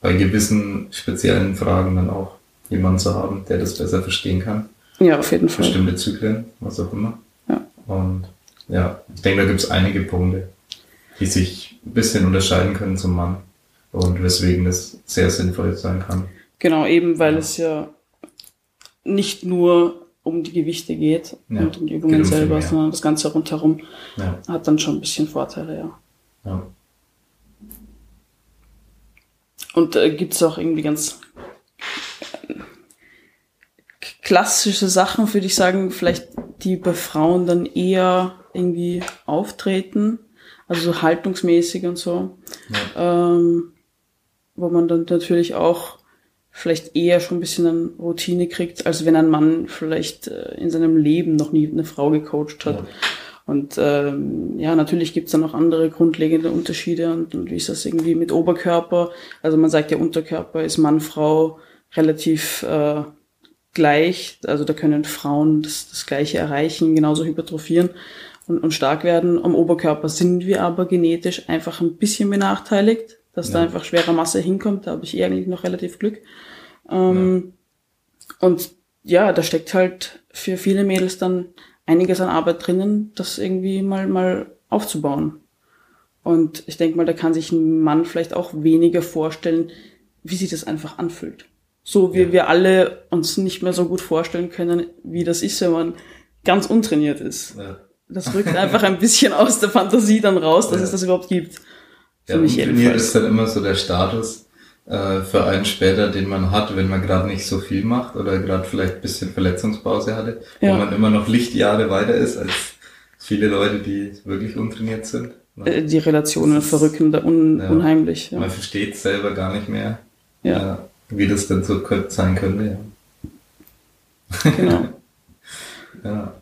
[SPEAKER 2] bei gewissen speziellen Fragen dann auch jemanden zu haben, der das besser verstehen kann.
[SPEAKER 3] Ja, auf jeden Fall.
[SPEAKER 2] Bestimmte Zyklen, was auch immer.
[SPEAKER 3] Ja.
[SPEAKER 2] Und ja, ich denke, da gibt es einige Punkte, die sich ein bisschen unterscheiden können zum Mann und weswegen das sehr sinnvoll sein kann.
[SPEAKER 3] Genau, eben weil ja. es ja nicht nur um die Gewichte geht ja, und um die Übungen um selber, sondern das Ganze rundherum ja. hat dann schon ein bisschen Vorteile, ja.
[SPEAKER 2] ja.
[SPEAKER 3] Und äh, gibt es auch irgendwie ganz äh, klassische Sachen, würde ich sagen, vielleicht die bei Frauen dann eher irgendwie auftreten, also so haltungsmäßig und so, ähm, wo man dann natürlich auch vielleicht eher schon ein bisschen an Routine kriegt, als wenn ein Mann vielleicht äh, in seinem Leben noch nie eine Frau gecoacht hat. Ja. Und ähm, ja, natürlich gibt's dann noch andere grundlegende Unterschiede und, und wie ist das irgendwie mit Oberkörper? Also man sagt ja, Unterkörper ist Mann, Frau relativ äh, gleich. Also da können Frauen das, das Gleiche erreichen, genauso hypertrophieren und, und stark werden. Am Oberkörper sind wir aber genetisch einfach ein bisschen benachteiligt dass ja. da einfach schwere Masse hinkommt. Da habe ich eh eigentlich noch relativ Glück. Ähm, ja. Und ja, da steckt halt für viele Mädels dann einiges an Arbeit drinnen, das irgendwie mal, mal aufzubauen. Und ich denke mal, da kann sich ein Mann vielleicht auch weniger vorstellen, wie sich das einfach anfühlt. So wie ja. wir alle uns nicht mehr so gut vorstellen können, wie das ist, wenn man ganz untrainiert ist. Ja. Das rückt einfach ein bisschen aus der Fantasie dann raus, dass ja. es das überhaupt gibt.
[SPEAKER 2] Für ja, mich jedenfalls. ist dann immer so der Status, äh, für einen später, den man hat, wenn man gerade nicht so viel macht oder gerade vielleicht ein bisschen Verletzungspause hatte,
[SPEAKER 3] Ja.
[SPEAKER 2] wo man immer noch Lichtjahre weiter ist als viele Leute, die wirklich untrainiert sind.
[SPEAKER 3] Äh, Die Relationen verrücken da un
[SPEAKER 2] Ja.
[SPEAKER 3] unheimlich.
[SPEAKER 2] Man versteht selber gar nicht mehr, äh, wie das denn so sein könnte. Ja.
[SPEAKER 3] Genau. [LAUGHS]
[SPEAKER 2] Ja.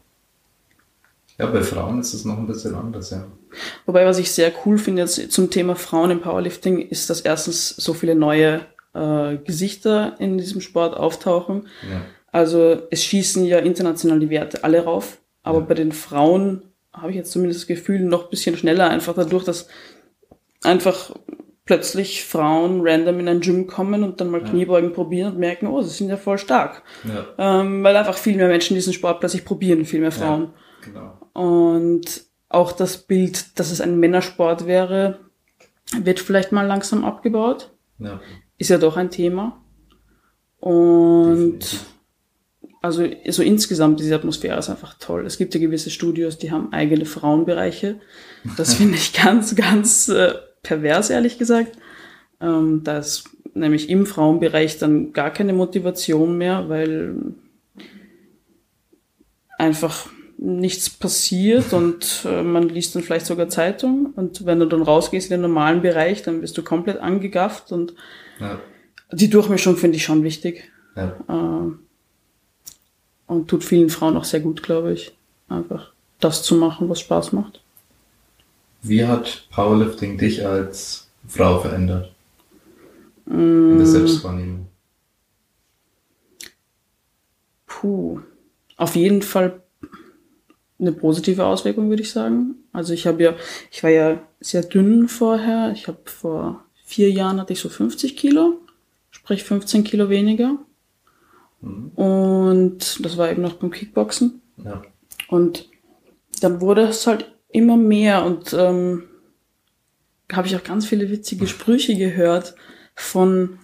[SPEAKER 2] Ja, bei Frauen ist es noch ein bisschen anders, ja.
[SPEAKER 3] Wobei, was ich sehr cool finde jetzt zum Thema Frauen im Powerlifting, ist, dass erstens so viele neue äh, Gesichter in diesem Sport auftauchen.
[SPEAKER 2] ja.
[SPEAKER 3] Also es schießen ja international die Werte alle rauf, aber
[SPEAKER 2] Ja.
[SPEAKER 3] bei den Frauen habe ich jetzt zumindest das Gefühl, noch ein bisschen schneller, einfach dadurch, dass einfach plötzlich Frauen random in ein Gym kommen und dann mal
[SPEAKER 2] Ja.
[SPEAKER 3] Kniebeugen probieren und merken, oh, sie sind ja voll stark.
[SPEAKER 2] Ja,
[SPEAKER 3] Ähm, weil einfach viel mehr Menschen diesen Sport plötzlich probieren, viel mehr Frauen.
[SPEAKER 2] Genau.
[SPEAKER 3] Und auch das Bild, dass es ein Männersport wäre, wird vielleicht mal langsam abgebaut.
[SPEAKER 2] Ja,
[SPEAKER 3] Ist ja doch ein Thema. Und
[SPEAKER 2] definitiv.
[SPEAKER 3] also so insgesamt, diese Atmosphäre ist einfach toll. Es gibt ja gewisse Studios, die haben eigene Frauenbereiche. Das [LAUGHS] finde ich ganz, ganz äh, pervers, ehrlich gesagt. Ähm, da ist nämlich im Frauenbereich dann gar keine Motivation mehr, weil einfach nichts passiert und äh, man liest dann vielleicht sogar Zeitung und wenn du dann rausgehst in den normalen Bereich, dann bist du komplett angegafft und
[SPEAKER 2] Ja,
[SPEAKER 3] die Durchmischung finde ich schon wichtig.
[SPEAKER 2] ja.
[SPEAKER 3] Äh, und tut vielen Frauen auch sehr gut, glaube ich. Einfach das zu machen, was Spaß macht.
[SPEAKER 2] Wie hat Powerlifting dich als Frau verändert?
[SPEAKER 3] Mm.
[SPEAKER 2] In der Selbstwahrnehmung.
[SPEAKER 3] Puh. Auf jeden Fall eine positive Auswirkung, würde ich sagen. Also ich habe ja, ich war ja sehr dünn vorher. Ich habe vor vier Jahren hatte ich so 50 Kilo, sprich 15 Kilo weniger.
[SPEAKER 2] Mhm.
[SPEAKER 3] Und das war eben noch beim Kickboxen.
[SPEAKER 2] Ja.
[SPEAKER 3] Und dann wurde es halt immer mehr und ähm, habe ich auch ganz viele witzige Sprüche gehört von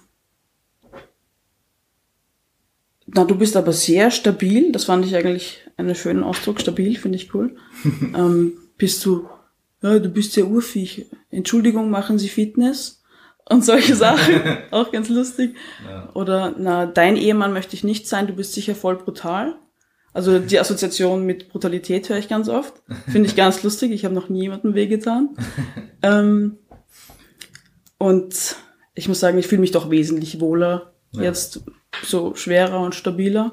[SPEAKER 3] na, du bist aber sehr stabil, das fand ich eigentlich einen schönen Ausdruck, stabil, finde ich cool. [LAUGHS] ähm, bist du, ja, du bist sehr urviech. Entschuldigung, machen Sie Fitness? Und solche Sachen, [LAUGHS] auch ganz lustig.
[SPEAKER 2] Ja.
[SPEAKER 3] Oder, na, dein Ehemann möchte ich nicht sein, du bist sicher voll brutal. Also die Assoziation mit Brutalität höre ich ganz oft. Finde ich [LAUGHS] ganz lustig. Ich habe noch nie jemandem wehgetan. ähm, und ich muss sagen, ich fühle mich doch wesentlich wohler
[SPEAKER 2] Ja.
[SPEAKER 3] jetzt so schwerer und stabiler.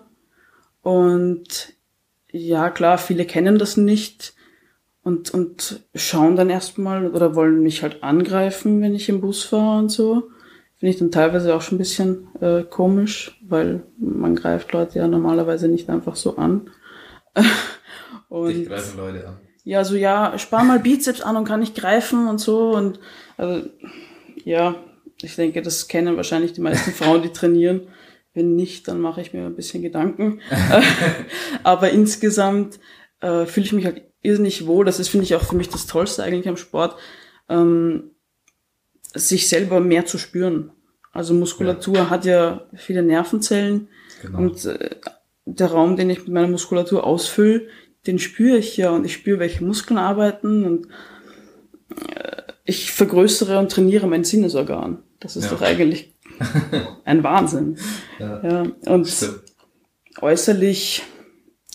[SPEAKER 3] Und ja, klar, viele kennen das nicht und, und schauen dann erstmal oder wollen mich halt angreifen, wenn ich im Bus fahre und so. Finde ich dann teilweise auch schon ein bisschen äh, komisch, weil man greift Leute ja normalerweise nicht einfach so an. [LAUGHS]
[SPEAKER 2] Dich
[SPEAKER 3] und
[SPEAKER 2] greifen Leute an.
[SPEAKER 3] ja, so ja, spar mal Bizeps an und kann nicht greifen und so. Und also, ja, ich denke, das kennen wahrscheinlich die meisten Frauen, die trainieren. Wenn nicht, dann mache ich mir ein bisschen Gedanken. [LAUGHS] Aber insgesamt äh, fühle ich mich halt irrsinnig wohl. Das ist, finde ich, auch für mich das Tollste eigentlich am Sport, ähm, sich selber mehr zu spüren. Also Muskulatur hat ja viele Nervenzellen.
[SPEAKER 2] Genau.
[SPEAKER 3] Und äh, der Raum, den ich mit meiner Muskulatur ausfülle, den spüre ich ja und ich spüre, welche Muskeln arbeiten und äh, ich vergrößere und trainiere mein Sinnesorgan. Das ist
[SPEAKER 2] Ja.
[SPEAKER 3] doch eigentlich [LAUGHS] ein Wahnsinn.
[SPEAKER 2] ja.
[SPEAKER 3] Ja, und
[SPEAKER 2] Stimmt.
[SPEAKER 3] äußerlich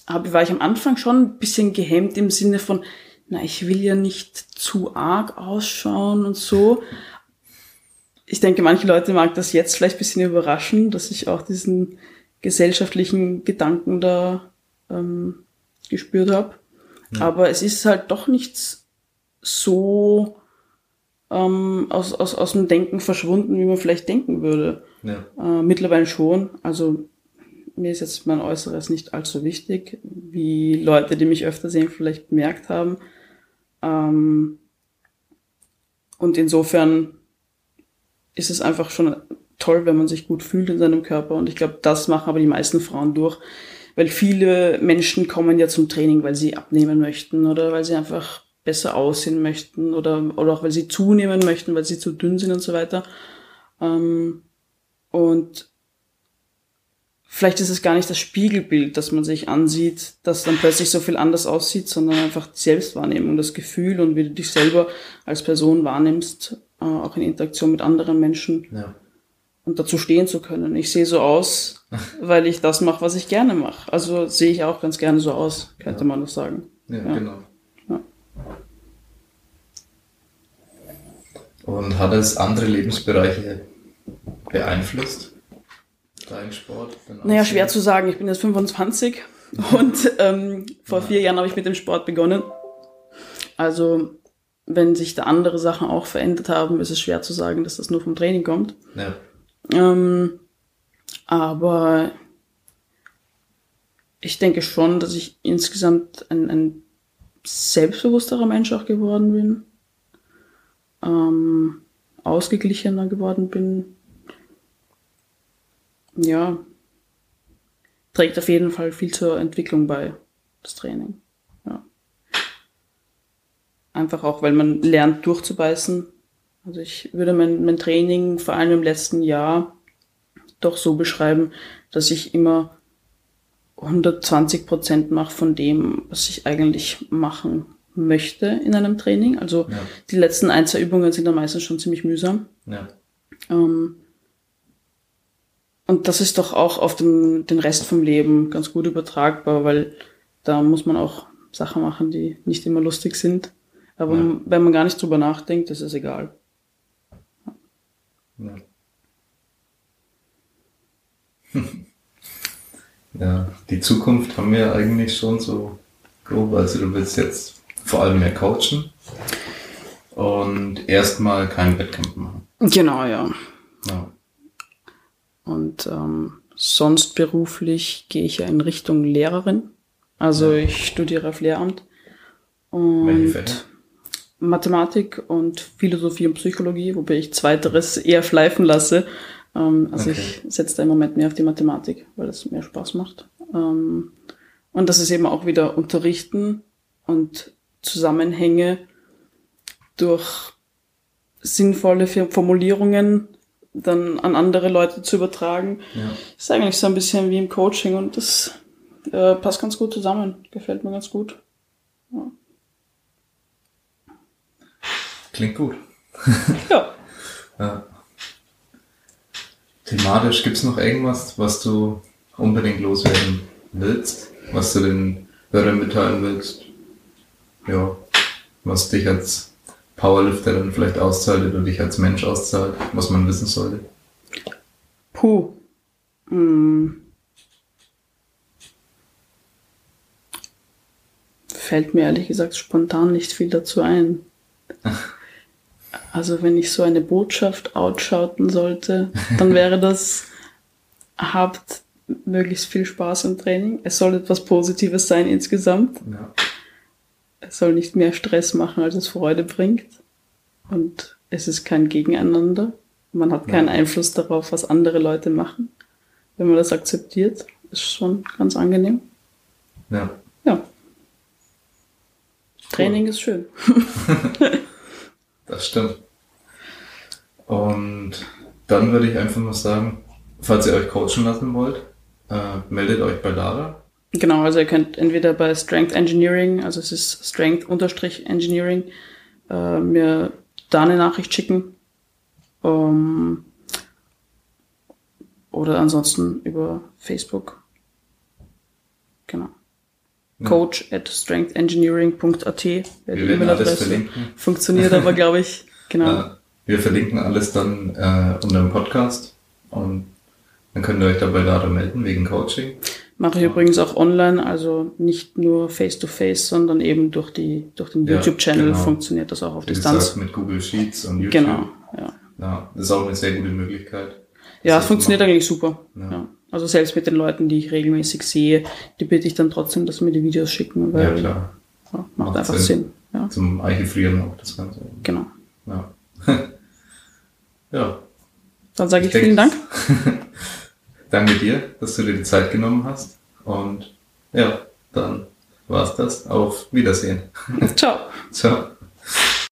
[SPEAKER 3] hab, war ich am Anfang schon ein bisschen gehemmt im Sinne von, na, ich will ja nicht zu arg ausschauen und so. Ich denke, manche Leute mag das jetzt vielleicht ein bisschen überraschen, dass ich auch diesen gesellschaftlichen Gedanken da ähm, gespürt habe.
[SPEAKER 2] Ja.
[SPEAKER 3] Aber es ist halt doch nichts so ähm, aus, aus, aus dem Denken verschwunden, wie man vielleicht denken würde.
[SPEAKER 2] Ja.
[SPEAKER 3] Äh, mittlerweile schon. Also mir ist jetzt mein Äußeres nicht allzu wichtig, wie Leute, die mich öfter sehen, vielleicht bemerkt haben. Ähm, und insofern ist es einfach schon toll, wenn man sich gut fühlt in seinem Körper. Und ich glaube, das machen aber die meisten Frauen durch. Weil viele Menschen kommen ja zum Training, weil sie abnehmen möchten oder weil sie einfach besser aussehen möchten oder, oder auch weil sie zunehmen möchten, weil sie zu dünn sind und so weiter. Ähm, und vielleicht ist es gar nicht das Spiegelbild, das man sich ansieht, das dann plötzlich so viel anders aussieht, sondern einfach die Selbstwahrnehmung, das Gefühl und wie du dich selber als Person wahrnimmst, äh, auch in Interaktion mit anderen Menschen.
[SPEAKER 2] Ja.
[SPEAKER 3] und dazu stehen zu können. Ich sehe so aus, [LAUGHS] weil ich das mache, was ich gerne mache. Also sehe ich auch ganz gerne so aus, könnte
[SPEAKER 2] Ja.
[SPEAKER 3] man das sagen.
[SPEAKER 2] Ja,
[SPEAKER 3] Ja.
[SPEAKER 2] genau. Und hat es andere Lebensbereiche beeinflusst? Dein Sport? dein
[SPEAKER 3] Naja, schwer zu sagen. Ich bin jetzt 25 und ähm, vor vier Jahren habe ich mit dem Sport begonnen. Also, wenn sich da andere Sachen auch verändert haben, ist es schwer zu sagen, dass das nur vom Training kommt.
[SPEAKER 2] Ja,
[SPEAKER 3] Ähm, aber ich denke schon, dass ich insgesamt ein, ein selbstbewussterer Mensch auch geworden bin, ähm, ausgeglichener geworden bin. Ja, trägt auf jeden Fall viel zur Entwicklung bei, das Training. Ja. Einfach auch, weil man lernt durchzubeißen. Also ich würde mein, mein Training vor allem im letzten Jahr doch so beschreiben, dass ich immer 120 Prozent mache von dem, was ich eigentlich machen möchte in einem Training. Also
[SPEAKER 2] Ja.
[SPEAKER 3] die letzten ein, zwei Übungen sind dann meistens schon ziemlich mühsam.
[SPEAKER 2] ja,
[SPEAKER 3] Ähm, und das ist doch auch auf den, den Rest vom Leben ganz gut übertragbar, weil da muss man auch Sachen machen, die nicht immer lustig sind. Aber
[SPEAKER 2] Ja.
[SPEAKER 3] wenn man gar nicht drüber nachdenkt, ist es egal.
[SPEAKER 2] ja. [LAUGHS] Ja, die Zukunft haben wir eigentlich schon so grob. Also du willst jetzt vor allem mehr coachen und erstmal keinen Wettkampf machen.
[SPEAKER 3] Genau, ja.
[SPEAKER 2] Ja.
[SPEAKER 3] Und ähm, sonst beruflich gehe ich ja in Richtung Lehrerin. Also
[SPEAKER 2] Ja.
[SPEAKER 3] ich studiere auf Lehramt. Und? Mathematik und Philosophie und Psychologie, wobei ich zweiteres eher schleifen lasse. Ähm, also
[SPEAKER 2] Okay.
[SPEAKER 3] ich setze da im Moment mehr auf die Mathematik, weil es mehr Spaß macht. Ähm, und das ist eben auch wieder Unterrichten und Zusammenhänge durch sinnvolle Formulierungen dann an andere Leute zu übertragen.
[SPEAKER 2] Ja.
[SPEAKER 3] ist eigentlich so ein bisschen wie im Coaching und das äh, passt ganz gut zusammen. Gefällt mir ganz gut.
[SPEAKER 2] Klingt gut.
[SPEAKER 3] Ja. [LAUGHS]
[SPEAKER 2] Ja. Thematisch gibt's noch irgendwas, was du unbedingt loswerden willst, was du den Hörern mitteilen willst? Ja, was dich als Powerlifterin vielleicht auszahlt oder dich als Mensch auszahlt, was man wissen sollte.
[SPEAKER 3] Puh. Hm. Fällt mir ehrlich gesagt spontan nicht viel dazu ein. Also wenn ich so eine Botschaft outschauten sollte, dann wäre [LAUGHS] das, habt möglichst viel Spaß im Training. Es soll etwas Positives sein insgesamt.
[SPEAKER 2] Ja.
[SPEAKER 3] Es soll nicht mehr Stress machen, als es Freude bringt. Und es ist kein Gegeneinander. Man hat keinen
[SPEAKER 2] Ja.
[SPEAKER 3] Einfluss darauf, was andere Leute machen. Wenn man das akzeptiert, ist schon ganz angenehm.
[SPEAKER 2] ja.
[SPEAKER 3] Ja. Training ist schön. [LAUGHS]
[SPEAKER 2] Das stimmt. Und dann würde ich einfach mal sagen, falls ihr euch coachen lassen wollt, äh, meldet euch bei Lara.
[SPEAKER 3] Genau, also ihr könnt entweder bei Strength Engineering, also es ist Strength-Engineering, äh, mir da eine Nachricht schicken. Ähm, oder ansonsten über Facebook. Genau.
[SPEAKER 2] Ja.
[SPEAKER 3] Coach at strengthengineering.at wäre die
[SPEAKER 2] Wir werden alles
[SPEAKER 3] E-Mail-Adresse.
[SPEAKER 2] verlinken.
[SPEAKER 3] Funktioniert aber, glaube ich. [LAUGHS] Genau.
[SPEAKER 2] Wir verlinken alles dann äh, unter dem Podcast und dann könnt ihr euch dabei Lara melden wegen Coaching.
[SPEAKER 3] Mache ich übrigens auch online, also nicht nur face-to-face, sondern eben durch, die, durch den
[SPEAKER 2] Ja,
[SPEAKER 3] YouTube-Channel
[SPEAKER 2] genau.
[SPEAKER 3] funktioniert das auch auf
[SPEAKER 2] Wie
[SPEAKER 3] Distanz.
[SPEAKER 2] gesagt, mit Google Sheets und YouTube.
[SPEAKER 3] Genau, ja.
[SPEAKER 2] Ja, das ist auch eine sehr gute Möglichkeit.
[SPEAKER 3] Ja, es funktioniert
[SPEAKER 2] machen.
[SPEAKER 3] eigentlich super.
[SPEAKER 2] Ja.
[SPEAKER 3] Ja. Also selbst mit den Leuten, die ich regelmäßig sehe, die bitte ich dann trotzdem, dass sie mir die Videos schicken,
[SPEAKER 2] Ja,
[SPEAKER 3] weil
[SPEAKER 2] klar.
[SPEAKER 3] ja, macht,
[SPEAKER 2] Macht
[SPEAKER 3] einfach
[SPEAKER 2] Sinn.
[SPEAKER 3] Sinn. Ja,
[SPEAKER 2] Zum Archivieren auch das Ganze.
[SPEAKER 3] genau.
[SPEAKER 2] Ja. [LAUGHS] ja.
[SPEAKER 3] Dann sage ich,
[SPEAKER 2] Ich
[SPEAKER 3] vielen Dank. [LAUGHS]
[SPEAKER 2] Danke dir, dass du dir die Zeit genommen hast. Und ja, dann war's das. Auf Wiedersehen.
[SPEAKER 3] Ciao. [LAUGHS]
[SPEAKER 2] Ciao.